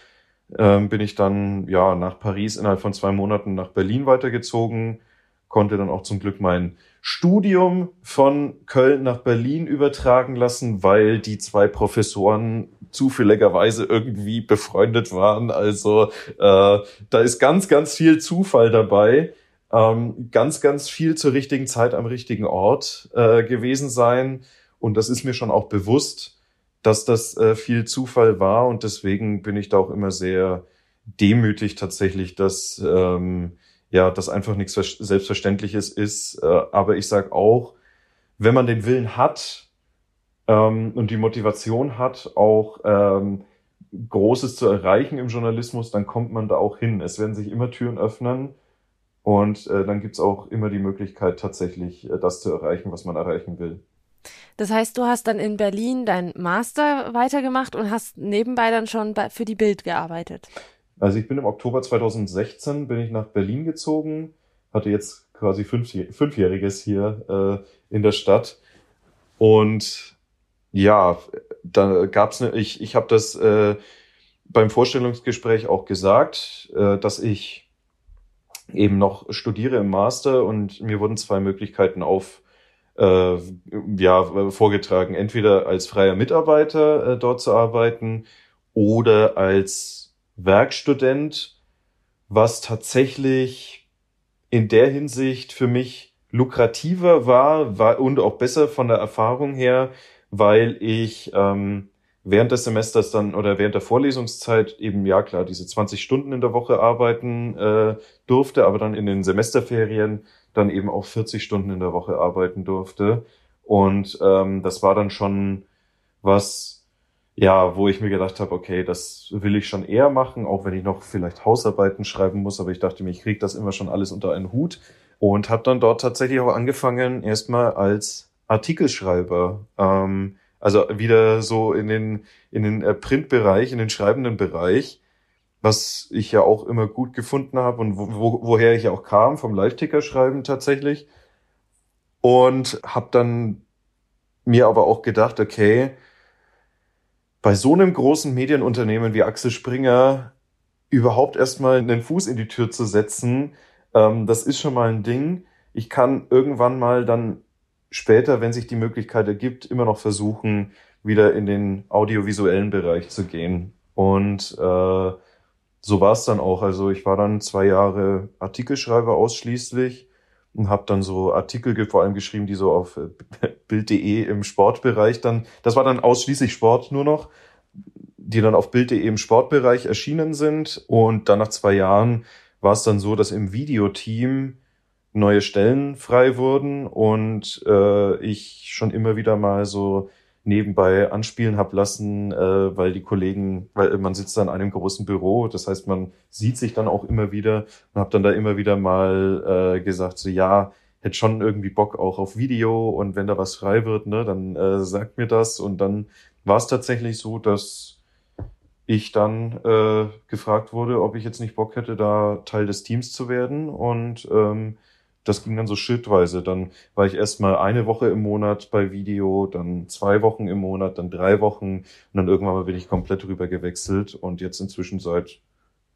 Ähm, bin ich dann ja nach Paris innerhalb von zwei Monaten nach Berlin weitergezogen, konnte dann auch zum Glück mein Studium von Köln nach Berlin übertragen lassen, weil die zwei Professoren zufälligerweise irgendwie befreundet waren. Also äh, da ist ganz, ganz viel Zufall dabei. Ähm, ganz, ganz viel zur richtigen Zeit am richtigen Ort äh, gewesen sein. Und das ist mir schon auch bewusst dass das äh, viel Zufall war und deswegen bin ich da auch immer sehr demütig tatsächlich, dass ähm, ja das einfach nichts Selbstverständliches ist. Äh, aber ich sag auch, wenn man den Willen hat ähm, und die Motivation hat, auch ähm, Großes zu erreichen im Journalismus, dann kommt man da auch hin. Es werden sich immer Türen öffnen und äh, dann gibt's auch immer die Möglichkeit, tatsächlich äh, das zu erreichen, was man erreichen will. Das heißt, du hast dann in Berlin deinen Master weitergemacht und hast nebenbei dann schon für die Bild gearbeitet. Also ich bin im Oktober 2016 bin ich nach Berlin gezogen, hatte jetzt quasi fünf, fünfjähriges hier äh, in der Stadt und ja, da gab's eine, ich ich habe das äh, beim Vorstellungsgespräch auch gesagt, äh, dass ich eben noch studiere im Master und mir wurden zwei Möglichkeiten auf äh, ja, vorgetragen, entweder als freier Mitarbeiter äh, dort zu arbeiten oder als Werkstudent, was tatsächlich in der Hinsicht für mich lukrativer war, war und auch besser von der Erfahrung her, weil ich ähm, während des Semesters dann oder während der Vorlesungszeit eben ja klar diese 20 Stunden in der Woche arbeiten äh, durfte, aber dann in den Semesterferien dann eben auch 40 Stunden in der Woche arbeiten durfte. Und ähm, das war dann schon was, ja, wo ich mir gedacht habe, okay, das will ich schon eher machen, auch wenn ich noch vielleicht Hausarbeiten schreiben muss, aber ich dachte mir, ich kriege das immer schon alles unter einen Hut und habe dann dort tatsächlich auch angefangen, erstmal als Artikelschreiber. Ähm, also wieder so in den, in den äh, Printbereich, in den schreibenden Bereich was ich ja auch immer gut gefunden habe und wo, wo, woher ich auch kam, vom Live-Ticker schreiben tatsächlich. und habe dann mir aber auch gedacht, okay, bei so einem großen Medienunternehmen wie Axel Springer überhaupt erstmal einen Fuß in die Tür zu setzen, ähm, das ist schon mal ein Ding. Ich kann irgendwann mal dann später, wenn sich die Möglichkeit ergibt, immer noch versuchen, wieder in den audiovisuellen Bereich zu gehen. Und äh, so war es dann auch. Also ich war dann zwei Jahre Artikelschreiber ausschließlich und habe dann so Artikel vor allem geschrieben, die so auf äh, <laughs> Bild.de im Sportbereich dann, das war dann ausschließlich Sport nur noch, die dann auf Bild.de im Sportbereich erschienen sind. Und dann nach zwei Jahren war es dann so, dass im Videoteam neue Stellen frei wurden und äh, ich schon immer wieder mal so nebenbei anspielen hab lassen, äh, weil die Kollegen, weil man sitzt da in einem großen Büro, das heißt, man sieht sich dann auch immer wieder und habe dann da immer wieder mal äh, gesagt, so ja, hätte schon irgendwie Bock auch auf Video und wenn da was frei wird, ne, dann äh, sagt mir das. Und dann war es tatsächlich so, dass ich dann äh, gefragt wurde, ob ich jetzt nicht Bock hätte, da Teil des Teams zu werden. Und ähm, das ging dann so schrittweise. Dann war ich erstmal eine Woche im Monat bei Video, dann zwei Wochen im Monat, dann drei Wochen und dann irgendwann mal bin ich komplett rüber gewechselt und jetzt inzwischen seit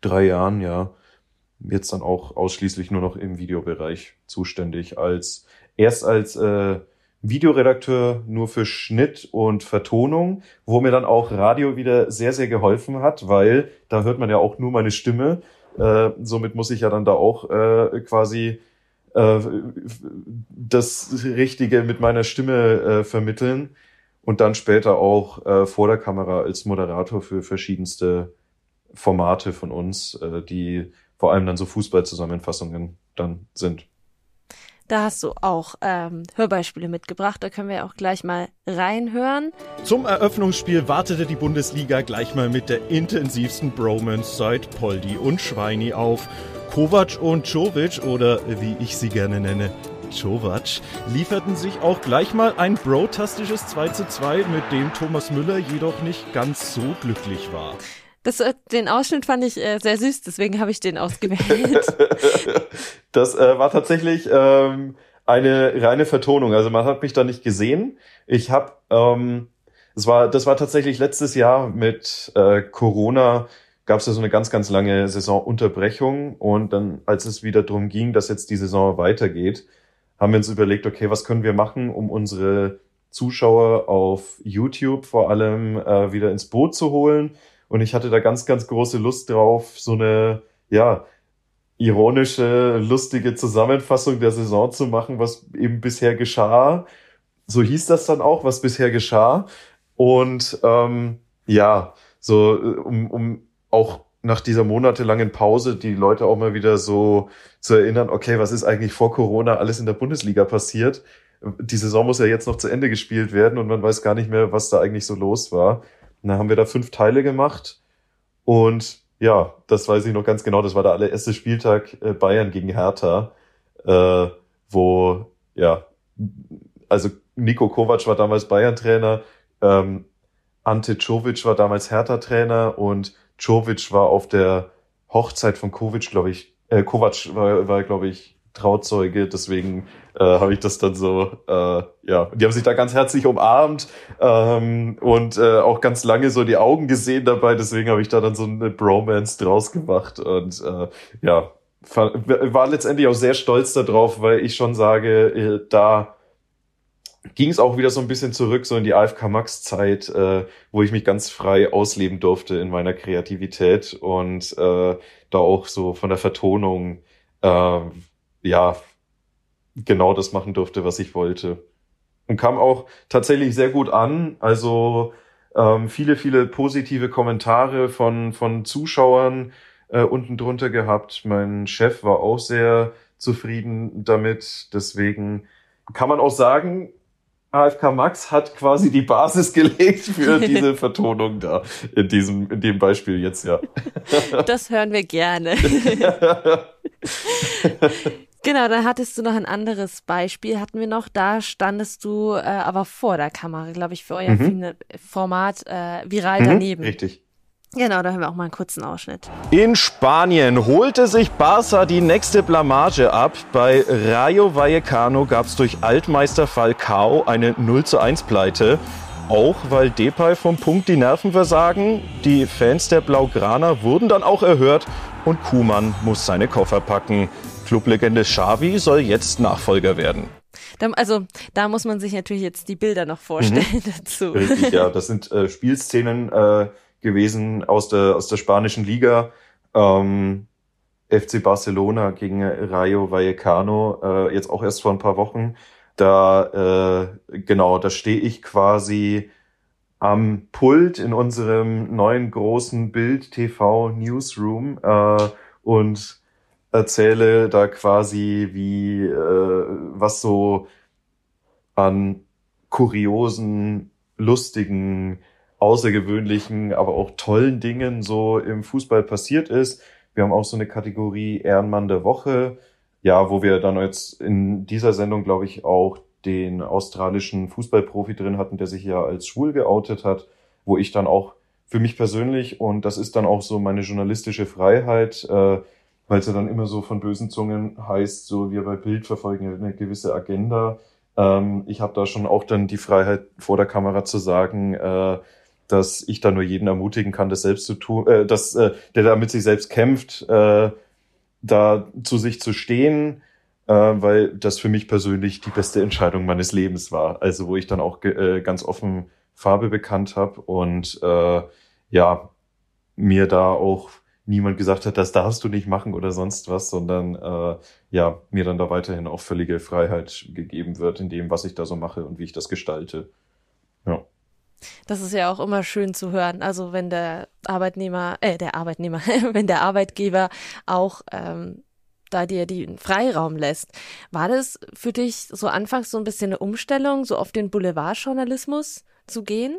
drei Jahren, ja, jetzt dann auch ausschließlich nur noch im Videobereich zuständig als erst als äh, Videoredakteur nur für Schnitt und Vertonung, wo mir dann auch Radio wieder sehr, sehr geholfen hat, weil da hört man ja auch nur meine Stimme. Äh, somit muss ich ja dann da auch äh, quasi äh, das Richtige mit meiner Stimme äh, vermitteln und dann später auch äh, vor der Kamera als Moderator für verschiedenste Formate von uns, äh, die vor allem dann so Fußballzusammenfassungen dann sind. Da hast du auch ähm, Hörbeispiele mitgebracht. Da können wir auch gleich mal reinhören. Zum Eröffnungsspiel wartete die Bundesliga gleich mal mit der intensivsten Bromance seit Poldi und Schweini auf. Kovac und Jovic oder wie ich sie gerne nenne, Jovac, lieferten sich auch gleich mal ein brotastisches 2 zu 2, mit dem Thomas Müller jedoch nicht ganz so glücklich war. Das, äh, den Ausschnitt fand ich äh, sehr süß, deswegen habe ich den ausgewählt. <laughs> das äh, war tatsächlich ähm, eine reine Vertonung. Also man hat mich da nicht gesehen. Ich habe, ähm, das war, das war tatsächlich letztes Jahr mit äh, Corona gab es ja so eine ganz, ganz lange Saisonunterbrechung. Und dann, als es wieder darum ging, dass jetzt die Saison weitergeht, haben wir uns überlegt, okay, was können wir machen, um unsere Zuschauer auf YouTube vor allem äh, wieder ins Boot zu holen. Und ich hatte da ganz, ganz große Lust drauf, so eine, ja, ironische, lustige Zusammenfassung der Saison zu machen, was eben bisher geschah. So hieß das dann auch, was bisher geschah. Und ähm, ja, so um, um auch nach dieser monatelangen Pause die Leute auch mal wieder so zu erinnern, okay, was ist eigentlich vor Corona alles in der Bundesliga passiert? Die Saison muss ja jetzt noch zu Ende gespielt werden und man weiß gar nicht mehr, was da eigentlich so los war. Und dann haben wir da fünf Teile gemacht und ja, das weiß ich noch ganz genau. Das war der allererste Spieltag äh, Bayern gegen Hertha, äh, wo ja, also Nico Kovac war damals Bayern-Trainer, ähm, Ante Czovic war damals Hertha-Trainer und Jovic war auf der Hochzeit von Kovic, glaube ich, äh, Kovac war, war glaube ich, Trauzeuge, deswegen äh, habe ich das dann so, äh, ja, die haben sich da ganz herzlich umarmt ähm, und äh, auch ganz lange so die Augen gesehen dabei, deswegen habe ich da dann so eine Bromance draus gemacht und äh, ja, war letztendlich auch sehr stolz darauf, weil ich schon sage, äh, da ging es auch wieder so ein bisschen zurück, so in die AFK Max Zeit, äh, wo ich mich ganz frei ausleben durfte in meiner Kreativität und äh, da auch so von der Vertonung äh, ja genau das machen durfte, was ich wollte. Und kam auch tatsächlich sehr gut an. Also ähm, viele, viele positive Kommentare von, von Zuschauern äh, unten drunter gehabt. Mein Chef war auch sehr zufrieden damit. Deswegen kann man auch sagen, AFK Max hat quasi die Basis <laughs> gelegt für diese <laughs> Vertonung da. In diesem, in dem Beispiel jetzt, ja. <laughs> Das hören wir gerne. Genau, dann hattest du noch ein anderes Beispiel, hatten wir noch. Da standest du äh, aber vor der Kamera, glaube ich, für euer mhm. Format äh, viral mhm, daneben. Richtig. Genau, da haben wir auch mal einen kurzen Ausschnitt. In Spanien holte sich Barca die nächste Blamage ab. Bei Rayo Vallecano gab es durch Altmeister Falcao eine 0 zu 1 Pleite. Auch weil Depay vom Punkt die Nerven versagen. Die Fans der Blaugrana wurden dann auch erhört und Kuhmann muss seine Koffer packen. Clublegende Xavi soll jetzt Nachfolger werden. Also da muss man sich natürlich jetzt die Bilder noch vorstellen mhm. <laughs> dazu. Richtig, ja, das sind äh, Spielszenen äh, gewesen aus der aus der spanischen Liga. Ähm, FC Barcelona gegen Rayo Vallecano, äh, jetzt auch erst vor ein paar Wochen. Da äh, genau, da stehe ich quasi am Pult in unserem neuen großen Bild TV Newsroom äh, und erzähle da quasi, wie äh, was so an kuriosen, lustigen, außergewöhnlichen, aber auch tollen Dingen so im Fußball passiert ist. Wir haben auch so eine Kategorie Ehrenmann der Woche, ja, wo wir dann jetzt in dieser Sendung, glaube ich, auch den australischen Fußballprofi drin hatten, der sich ja als schwul geoutet hat, wo ich dann auch für mich persönlich, und das ist dann auch so meine journalistische Freiheit, äh, weil es ja dann immer so von bösen Zungen heißt, so wir bei Bild verfolgen eine gewisse Agenda. Ähm, ich habe da schon auch dann die Freiheit vor der Kamera zu sagen, äh, dass ich da nur jeden ermutigen kann, das selbst zu tun, äh, dass äh, der da mit sich selbst kämpft, äh, da zu sich zu stehen, äh, weil das für mich persönlich die beste Entscheidung meines Lebens war. Also wo ich dann auch äh, ganz offen Farbe bekannt habe und äh, ja mir da auch niemand gesagt hat, das darfst du nicht machen oder sonst was, sondern äh, ja, mir dann da weiterhin auch völlige Freiheit gegeben wird in dem, was ich da so mache und wie ich das gestalte. Ja. Das ist ja auch immer schön zu hören. Also wenn der Arbeitnehmer, äh, der Arbeitnehmer, <laughs> wenn der Arbeitgeber auch ähm, da dir den Freiraum lässt. War das für dich so anfangs so ein bisschen eine Umstellung, so auf den Boulevardjournalismus zu gehen?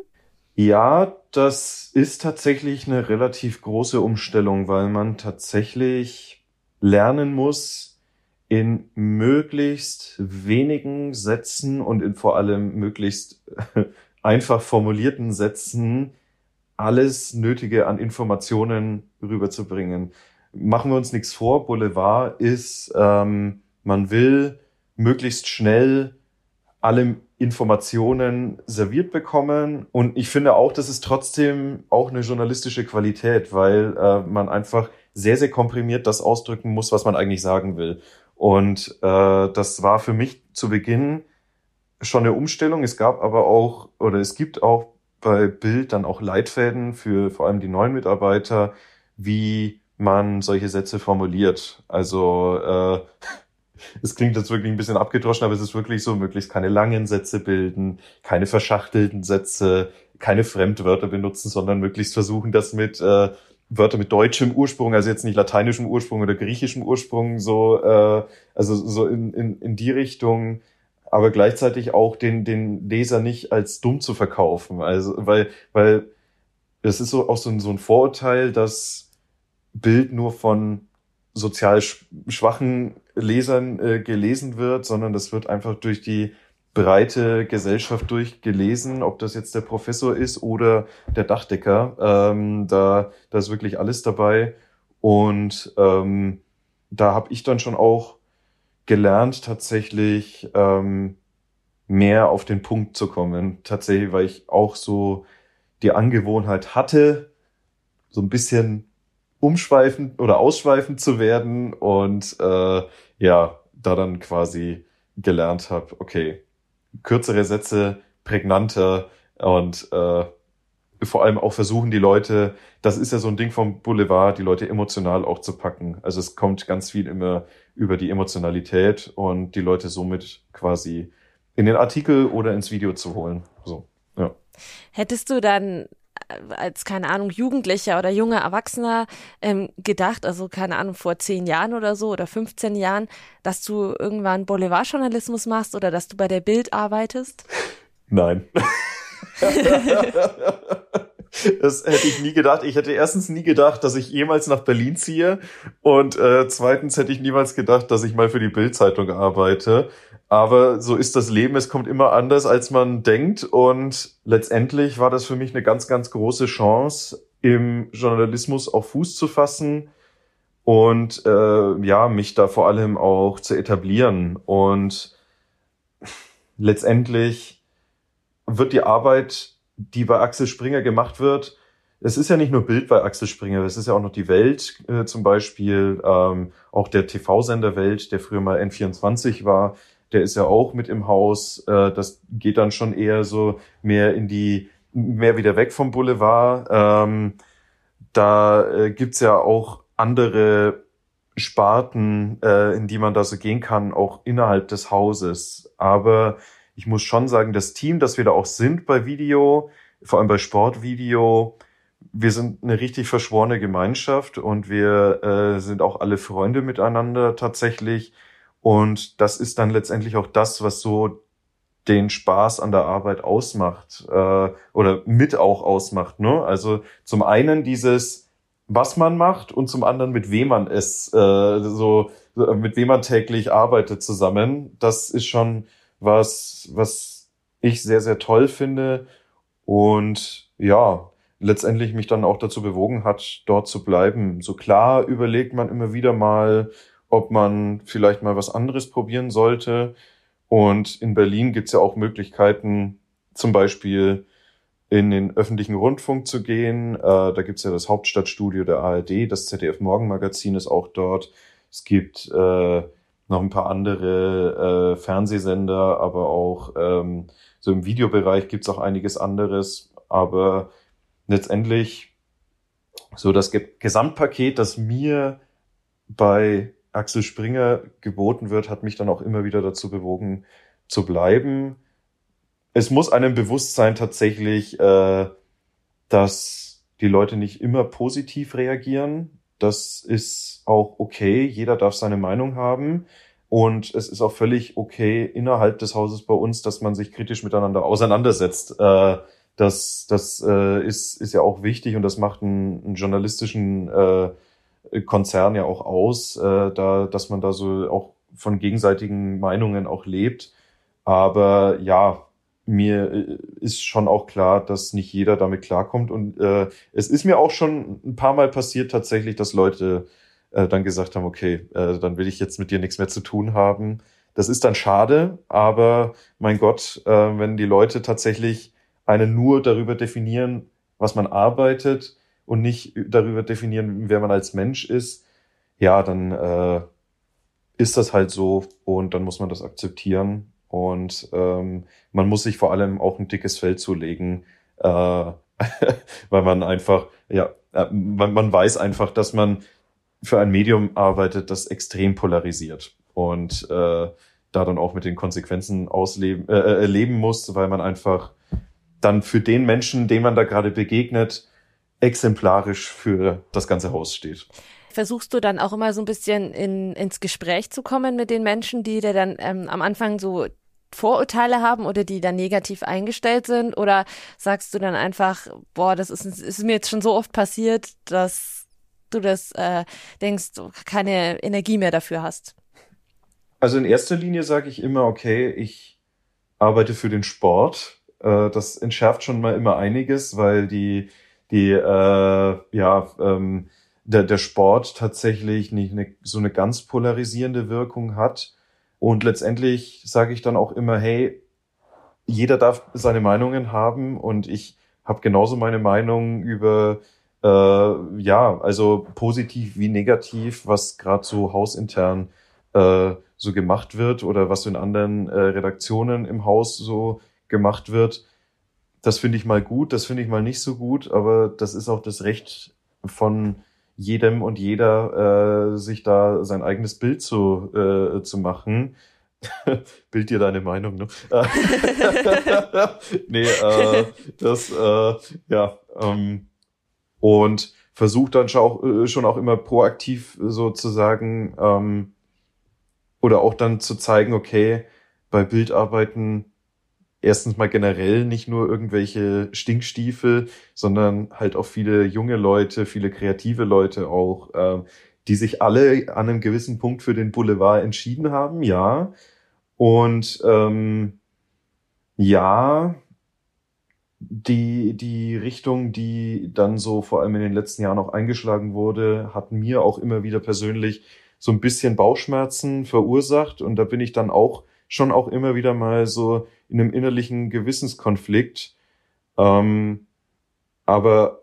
Ja, das ist tatsächlich eine relativ große Umstellung, weil man tatsächlich lernen muss, in möglichst wenigen Sätzen und in vor allem möglichst <laughs> einfach formulierten Sätzen alles Nötige an Informationen rüberzubringen. Machen wir uns nichts vor, Boulevard ist, ähm, man will möglichst schnell alle Informationen serviert bekommen. Und ich finde auch, das ist trotzdem auch eine journalistische Qualität, weil äh, man einfach sehr, sehr komprimiert das ausdrücken muss, was man eigentlich sagen will. Und äh, das war für mich zu Beginn schon eine Umstellung. Es gab aber auch, oder es gibt auch bei Bild dann auch Leitfäden für vor allem die neuen Mitarbeiter, wie man solche Sätze formuliert. Also äh, <laughs> es klingt jetzt wirklich ein bisschen abgedroschen, aber es ist wirklich so, möglichst keine langen Sätze bilden, keine verschachtelten Sätze, keine Fremdwörter benutzen, sondern möglichst versuchen, das mit äh, Wörter mit deutschem Ursprung, also jetzt nicht lateinischem Ursprung oder griechischem Ursprung, so, äh, also so in, in, in die Richtung, aber gleichzeitig auch den, den Leser nicht als dumm zu verkaufen. Also, weil, weil das ist so auch so ein, so ein Vorurteil, dass Bild nur von sozial schwachen Lesern äh, gelesen wird, sondern das wird einfach durch die breite Gesellschaft durchgelesen, ob das jetzt der Professor ist oder der Dachdecker. Ähm, da, da ist wirklich alles dabei. Und ähm, da habe ich dann schon auch gelernt, tatsächlich ähm, mehr auf den Punkt zu kommen. Tatsächlich, weil ich auch so die Angewohnheit hatte, so ein bisschen umschweifend oder ausschweifend zu werden und äh, ja, da dann quasi gelernt habe, okay, kürzere Sätze, prägnanter und äh, vor allem auch versuchen die Leute, das ist ja so ein Ding vom Boulevard, die Leute emotional auch zu packen. Also es kommt ganz viel immer über die Emotionalität und die Leute somit quasi in den Artikel oder ins Video zu holen. So, ja. Hättest du dann als, keine Ahnung, Jugendlicher oder junger Erwachsener ähm, gedacht, also keine Ahnung, vor zehn Jahren oder so oder 15 Jahren, dass du irgendwann Boulevardjournalismus machst oder dass du bei der Bild arbeitest? Nein. <laughs> <laughs> Das hätte ich nie gedacht. Ich hätte erstens nie gedacht, dass ich jemals nach Berlin ziehe und äh, zweitens hätte ich niemals gedacht, dass ich mal für die Bildzeitung arbeite. Aber so ist das Leben. Es kommt immer anders, als man denkt und letztendlich war das für mich eine ganz, ganz große Chance, im Journalismus auf Fuß zu fassen und äh, ja, mich da vor allem auch zu etablieren. Und letztendlich wird die Arbeit, die bei Axel Springer gemacht wird, es ist ja nicht nur Bild bei Axel Springer, es ist ja auch noch die Welt äh, zum Beispiel, ähm, auch der TV-Sender Welt, der früher mal N24 war, der ist ja auch mit im Haus. Äh, das geht dann schon eher so mehr in die, mehr wieder weg vom Boulevard. Ähm, da äh, gibt's ja auch andere Sparten, äh, in die man da so gehen kann, auch innerhalb des Hauses. Aber ich muss schon sagen, das Team, das wir da auch sind bei Video, vor allem bei Sportvideo, wir sind eine richtig verschworene Gemeinschaft und wir äh, sind auch alle Freunde miteinander tatsächlich. Und das ist dann letztendlich auch das, was so den Spaß an der Arbeit ausmacht äh, oder mit auch ausmacht. Ne? Also zum einen dieses, was man macht und zum anderen mit wem man es äh, so mit wem man täglich arbeitet zusammen. Das ist schon was, was ich sehr sehr toll finde und ja letztendlich mich dann auch dazu bewogen hat, dort zu bleiben. So klar überlegt man immer wieder mal, ob man vielleicht mal was anderes probieren sollte. Und in Berlin gibt's ja auch Möglichkeiten, zum Beispiel in den öffentlichen Rundfunk zu gehen. Äh, da gibt's ja das Hauptstadtstudio der ARD, das ZDF Morgenmagazin ist auch dort. Es gibt äh, noch ein paar andere äh, Fernsehsender, aber auch ähm, so im Videobereich gibt's auch einiges anderes. Aber letztendlich so das Gesamtpaket, das mir bei Axel Springer geboten wird, hat mich dann auch immer wieder dazu bewogen, zu bleiben. Es muss einem bewusst sein tatsächlich, äh, dass die Leute nicht immer positiv reagieren. Das ist auch okay. Jeder darf seine Meinung haben. Und es ist auch völlig okay innerhalb des Hauses bei uns, dass man sich kritisch miteinander auseinandersetzt. Äh, das das äh, ist, ist ja auch wichtig und das macht einen, einen journalistischen äh, Konzern ja auch aus, äh, da, dass man da so auch von gegenseitigen Meinungen auch lebt. Aber ja, mir äh, ist schon auch klar, dass nicht jeder damit klarkommt. Und äh, es ist mir auch schon ein paar Mal passiert tatsächlich, dass Leute äh, dann gesagt haben, okay, äh, dann will ich jetzt mit dir nichts mehr zu tun haben. Das ist dann schade, aber mein Gott, äh, wenn die Leute tatsächlich einen nur darüber definieren, was man arbeitet, und nicht darüber definieren, wer man als Mensch ist, ja, dann äh, ist das halt so und dann muss man das akzeptieren und ähm, man muss sich vor allem auch ein dickes Feld zulegen, äh, <laughs> weil man einfach, ja, äh, man, man weiß einfach, dass man für ein Medium arbeitet, das extrem polarisiert und äh, da dann auch mit den Konsequenzen ausleben, äh, äh leben muss, weil man einfach dann für den Menschen, dem man da gerade begegnet, exemplarisch für das ganze Haus steht. Versuchst du dann auch immer so ein bisschen in, ins Gespräch zu kommen mit den Menschen, die dir dann ähm, am Anfang so Vorurteile haben oder die dann negativ eingestellt sind? Oder sagst du dann einfach, boah, das ist, ist mir jetzt schon so oft passiert, dass du das äh, denkst, keine Energie mehr dafür hast? Also in erster Linie sage ich immer, okay, ich arbeite für den Sport. Äh, das entschärft schon mal immer einiges, weil die die äh, ja ähm, der, der Sport tatsächlich nicht eine, so eine ganz polarisierende Wirkung hat. Und letztendlich sage ich dann auch immer, hey, jeder darf seine Meinungen haben und ich habe genauso meine Meinung über äh, ja, also positiv wie negativ, was gerade so hausintern äh, so gemacht wird oder was in anderen äh, Redaktionen im Haus so gemacht wird das finde ich mal gut, das finde ich mal nicht so gut, aber das ist auch das Recht von jedem und jeder, äh, sich da sein eigenes Bild zu, äh, zu machen. <laughs> Bild dir deine Meinung, ne? <laughs> nee, äh, das, äh, ja, ähm, und versucht dann schon auch, äh, schon auch immer proaktiv sozusagen, ähm, oder auch dann zu zeigen, okay, bei Bildarbeiten erstens mal generell nicht nur irgendwelche Stinkstiefel, sondern halt auch viele junge Leute, viele kreative Leute auch, äh, die sich alle an einem gewissen Punkt für den Boulevard entschieden haben, ja. Und ähm, ja, die, die Richtung, die dann so vor allem in den letzten Jahren auch eingeschlagen wurde, hat mir auch immer wieder persönlich so ein bisschen Bauchschmerzen verursacht. Und da bin ich dann auch schon auch immer wieder mal so in einem innerlichen Gewissenskonflikt. Ähm, aber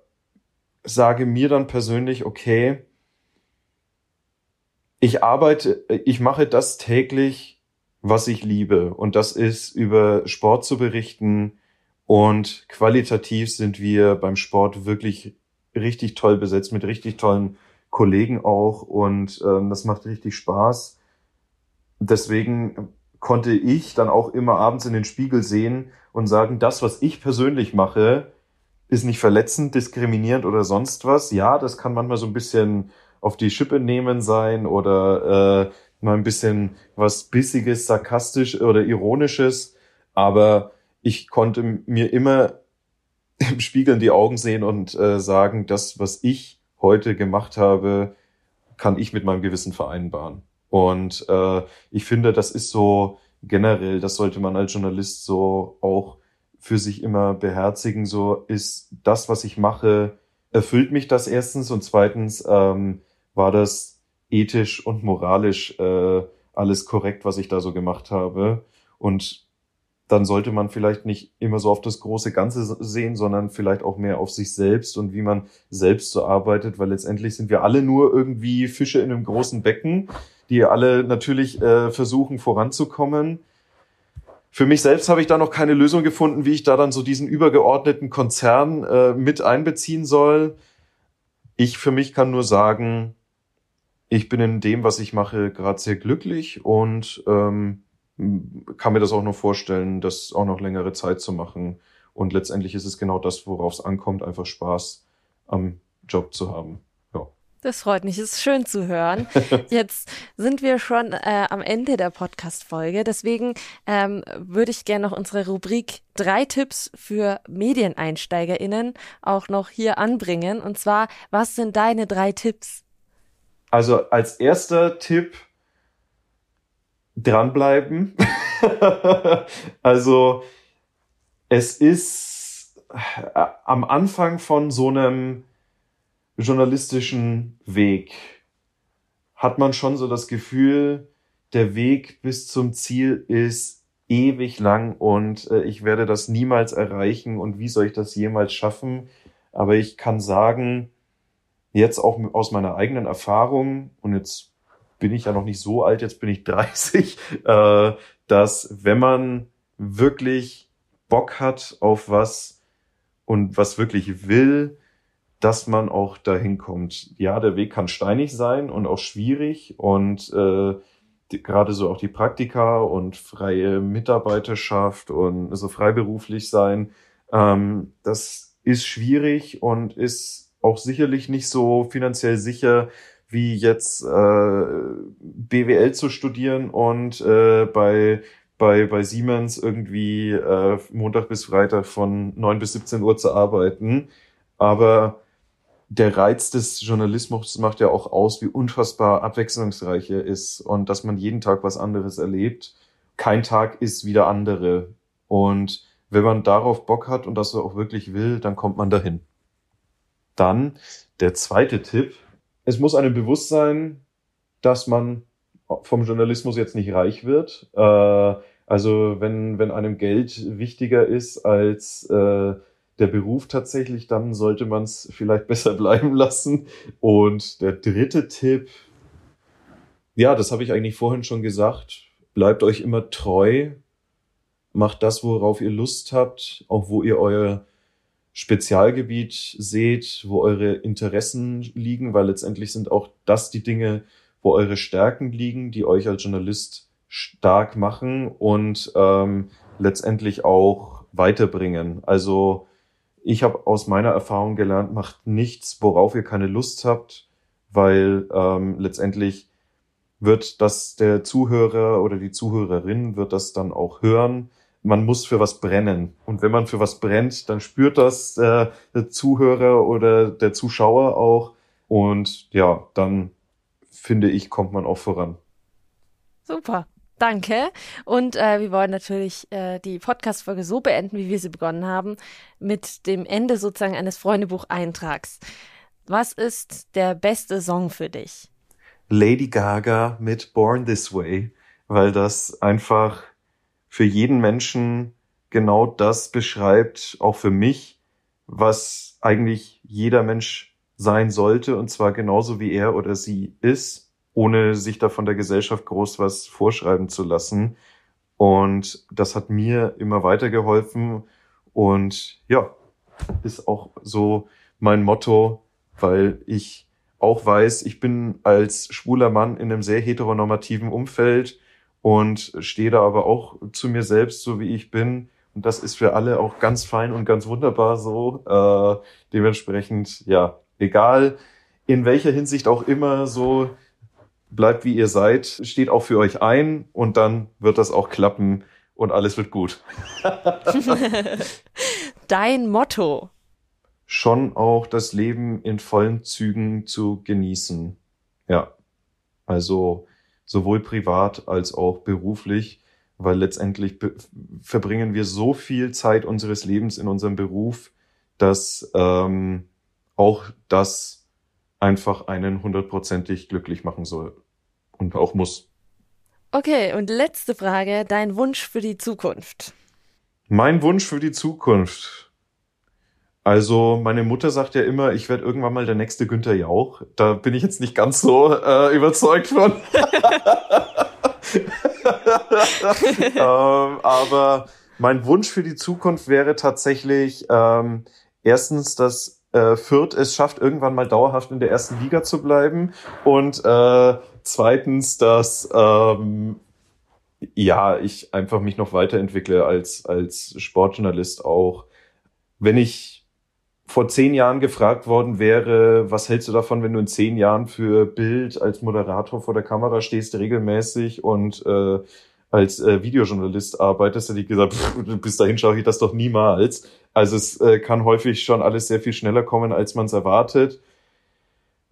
sage mir dann persönlich, okay, ich arbeite, ich mache das täglich, was ich liebe. Und das ist über Sport zu berichten. Und qualitativ sind wir beim Sport wirklich richtig toll besetzt mit richtig tollen Kollegen auch. Und ähm, das macht richtig Spaß. Deswegen konnte ich dann auch immer abends in den Spiegel sehen und sagen, das, was ich persönlich mache, ist nicht verletzend, diskriminierend oder sonst was. Ja, das kann manchmal so ein bisschen auf die Schippe nehmen sein oder äh, mal ein bisschen was Bissiges, sarkastisch oder ironisches. Aber ich konnte mir immer <laughs> im Spiegel in die Augen sehen und äh, sagen, das, was ich heute gemacht habe, kann ich mit meinem Gewissen vereinbaren. Und äh, ich finde, das ist so generell, das sollte man als Journalist so auch für sich immer beherzigen, so ist das, was ich mache, erfüllt mich das erstens und zweitens ähm, war das ethisch und moralisch äh, alles korrekt, was ich da so gemacht habe. Und dann sollte man vielleicht nicht immer so auf das große Ganze sehen, sondern vielleicht auch mehr auf sich selbst und wie man selbst so arbeitet, weil letztendlich sind wir alle nur irgendwie Fische in einem großen Becken, die alle natürlich äh, versuchen voranzukommen für mich selbst habe ich da noch keine Lösung gefunden, wie ich da dann so diesen übergeordneten Konzern äh, mit einbeziehen soll. Ich für mich kann nur sagen, ich bin in dem, was ich mache, gerade sehr glücklich und ähm, kann mir das auch noch vorstellen, das auch noch längere Zeit zu machen. Und letztendlich ist es genau das, worauf es ankommt, einfach Spaß am Job zu haben. Das freut mich, es ist schön zu hören. <laughs> Jetzt sind wir schon äh, am Ende der Podcast-Folge. Deswegen ähm, würde ich gerne noch unsere Rubrik drei Tipps für MedieneinsteigerInnen auch noch hier anbringen. Und zwar, was sind deine drei Tipps? Also als erster Tipp dranbleiben. <laughs> also es ist äh, am Anfang von so einem journalistischen Weg hat man schon so das Gefühl, der Weg bis zum Ziel ist ewig lang und äh, ich werde das niemals erreichen und wie soll ich das jemals schaffen? Aber ich kann sagen, jetzt auch aus meiner eigenen Erfahrung und jetzt bin ich ja noch nicht so alt, jetzt bin ich <laughs> 30, äh, dass wenn man wirklich Bock hat auf was und was wirklich will, dass man auch dahin kommt. Ja, der Weg kann steinig sein und auch schwierig und äh, die, gerade so auch die Praktika und freie Mitarbeiterschaft und so also freiberuflich sein, ähm, das ist schwierig und ist auch sicherlich nicht so finanziell sicher wie jetzt äh, BWL zu studieren und äh, bei bei, bei Siemens irgendwie äh, Montag bis Freitag von neun bis 17 Uhr zu arbeiten. Aber der Reiz des Journalismus macht ja auch aus, wie unfassbar abwechslungsreich er ist und dass man jeden Tag was anderes erlebt. Kein Tag ist wie der andere. Und wenn man darauf Bock hat und das auch wirklich will, dann kommt man dahin. Dann der zweite Tipp. Es muss einem bewusst sein, dass man vom Journalismus jetzt nicht reich wird. Äh, also wenn, wenn einem Geld wichtiger ist als äh, der Beruf tatsächlich, dann sollte man es vielleicht <laughs> besser bleiben lassen. Und der dritte Tipp, ja, das habe ich eigentlich vorhin schon gesagt, bleibt euch immer treu, macht das, worauf ihr Lust habt, auch wo ihr euer Spezialgebiet seht, wo eure Interessen liegen, weil letztendlich sind auch das die Dinge, wo eure Stärken liegen, die euch als Journalist stark machen und ähm, letztendlich auch weiterbringen. Also ich habe aus meiner Erfahrung gelernt, macht nichts, worauf ihr keine Lust habt, weil ähm, letztendlich wird das der Zuhörer oder die Zuhörerin wird das dann auch hören. Man muss für was brennen. Und wenn man für was brennt, dann spürt das äh, der Zuhörer oder der Zuschauer auch. Und ja, dann finde ich, kommt man auch voran. Super. Danke. Und äh, wir wollen natürlich äh, die Podcast-Folge so beenden, wie wir sie begonnen haben, mit dem Ende sozusagen eines Freundebucheintrags. Was ist der beste Song für dich? Lady Gaga mit Born This Way, weil das einfach für jeden Menschen genau das beschreibt, auch für mich, was eigentlich jeder Mensch sein sollte, und zwar genauso wie er oder sie ist, ohne sich da von der Gesellschaft groß was vorschreiben zu lassen. Und das hat mir immer weitergeholfen und ja, ist auch so mein Motto, weil ich auch weiß, ich bin als schwuler Mann in einem sehr heteronormativen Umfeld und stehe da aber auch zu mir selbst, so wie ich bin. Und das ist für alle auch ganz fein und ganz wunderbar so. Äh, dementsprechend, ja, egal in welcher Hinsicht auch immer so, bleibt wie ihr seid, steht auch für euch ein und dann wird das auch klappen und alles wird gut. <laughs> Dein Motto. Schon auch das Leben in vollen Zügen zu genießen. Ja. Also sowohl privat als auch beruflich, weil letztendlich verbringen wir so viel Zeit unseres Lebens in unserem Beruf, dass ähm, auch das einfach einen hundertprozentig glücklich machen soll und auch muss. Okay, und letzte Frage, dein Wunsch für die Zukunft. Mein Wunsch für die Zukunft. Also meine Mutter sagt ja immer, ich werde irgendwann mal der nächste Günther Jauch. Da bin ich jetzt nicht ganz so äh, überzeugt von. <laughs> ähm, aber mein Wunsch für die Zukunft wäre tatsächlich ähm, erstens, dass äh, Fürth es schafft, irgendwann mal dauerhaft in der ersten Liga zu bleiben und äh, zweitens, dass ähm, ja ich einfach mich noch weiterentwickle als als Sportjournalist auch. Wenn ich vor zehn Jahren gefragt worden wäre, was hältst du davon, wenn du in zehn Jahren für Bild als Moderator vor der Kamera stehst, regelmäßig und äh, als äh, Videojournalist arbeitest, hätte ich gesagt, pff, bis dahin schaue ich das doch niemals. Also es äh, kann häufig schon alles sehr viel schneller kommen, als man es erwartet.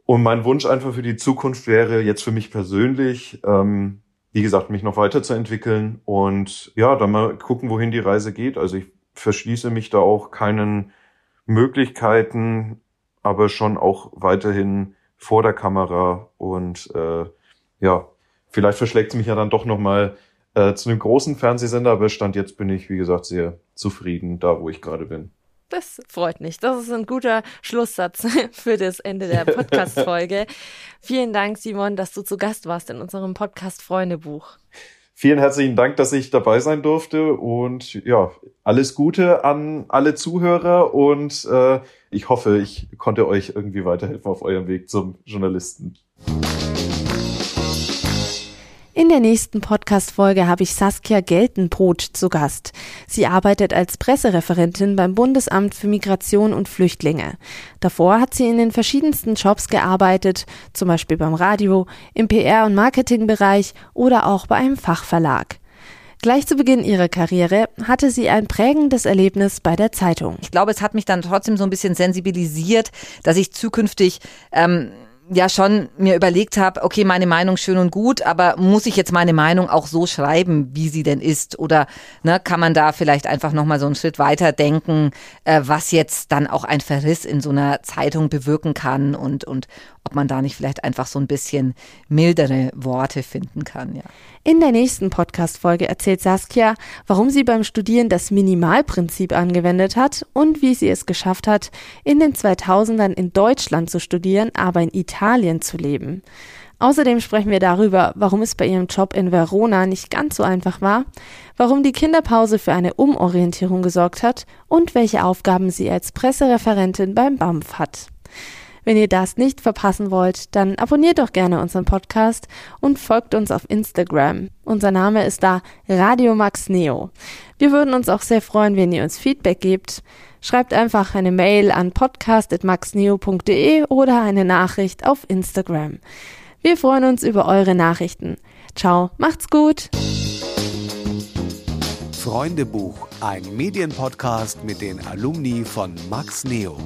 Und mein Wunsch einfach für die Zukunft wäre jetzt für mich persönlich, ähm, wie gesagt, mich noch weiterzuentwickeln und ja, dann mal gucken, wohin die Reise geht. Also ich verschließe mich da auch keinen Möglichkeiten, aber schon auch weiterhin vor der Kamera und äh, ja, vielleicht verschlägt es mich ja dann doch nochmal äh, zu einem großen Fernsehsender, aber Stand jetzt bin ich, wie gesagt, sehr zufrieden da, wo ich gerade bin. Das freut mich. Das ist ein guter Schlusssatz <laughs> für das Ende der Podcast-Folge. <laughs> Vielen Dank, Simon, dass du zu Gast warst in unserem Podcast Freundebuch. Vielen herzlichen Dank, dass ich dabei sein durfte und ja, alles Gute an alle Zuhörer und äh, ich hoffe, ich konnte euch irgendwie weiterhelfen auf eurem Weg zum Journalisten. In der nächsten Podcast-Folge habe ich Saskia Geltenbrot zu Gast. Sie arbeitet als Pressereferentin beim Bundesamt für Migration und Flüchtlinge. Davor hat sie in den verschiedensten Jobs gearbeitet, zum Beispiel beim Radio, im PR- und Marketingbereich oder auch bei einem Fachverlag. Gleich zu Beginn ihrer Karriere hatte sie ein prägendes Erlebnis bei der Zeitung. Ich glaube, es hat mich dann trotzdem so ein bisschen sensibilisiert, dass ich zukünftig ähm, ja schon mir überlegt habe, okay, meine Meinung schön und gut, aber muss ich jetzt meine Meinung auch so schreiben, wie sie denn ist? Oder ne, kann man da vielleicht einfach nochmal so einen Schritt weiter denken, äh, was jetzt dann auch ein Verriss in so einer Zeitung bewirken kann und, und ob man da nicht vielleicht einfach so ein bisschen mildere Worte finden kann, ja. In der nächsten Podcast-Folge erzählt Saskia, warum sie beim Studieren das Minimalprinzip angewendet hat und wie sie es geschafft hat, in den 2000ern in Deutschland zu studieren, aber in Italien zu leben. Außerdem sprechen wir darüber, warum es bei ihrem Job in Verona nicht ganz so einfach war, warum die Kinderpause für eine Umorientierung gesorgt hat und welche Aufgaben sie als Pressereferentin beim BAMF hat. Wenn ihr das nicht verpassen wollt, dann abonniert doch gerne unseren Podcast und folgt uns auf Instagram. Unser Name ist da Radio Max Neo. Wir würden uns auch sehr freuen, wenn ihr uns Feedback gebt. Schreibt einfach eine Mail an podcast.maxneo.de oder eine Nachricht auf Instagram. Wir freuen uns über eure Nachrichten. Ciao, macht's gut. Freundebuch, ein Medienpodcast mit den Alumni von Max Neo.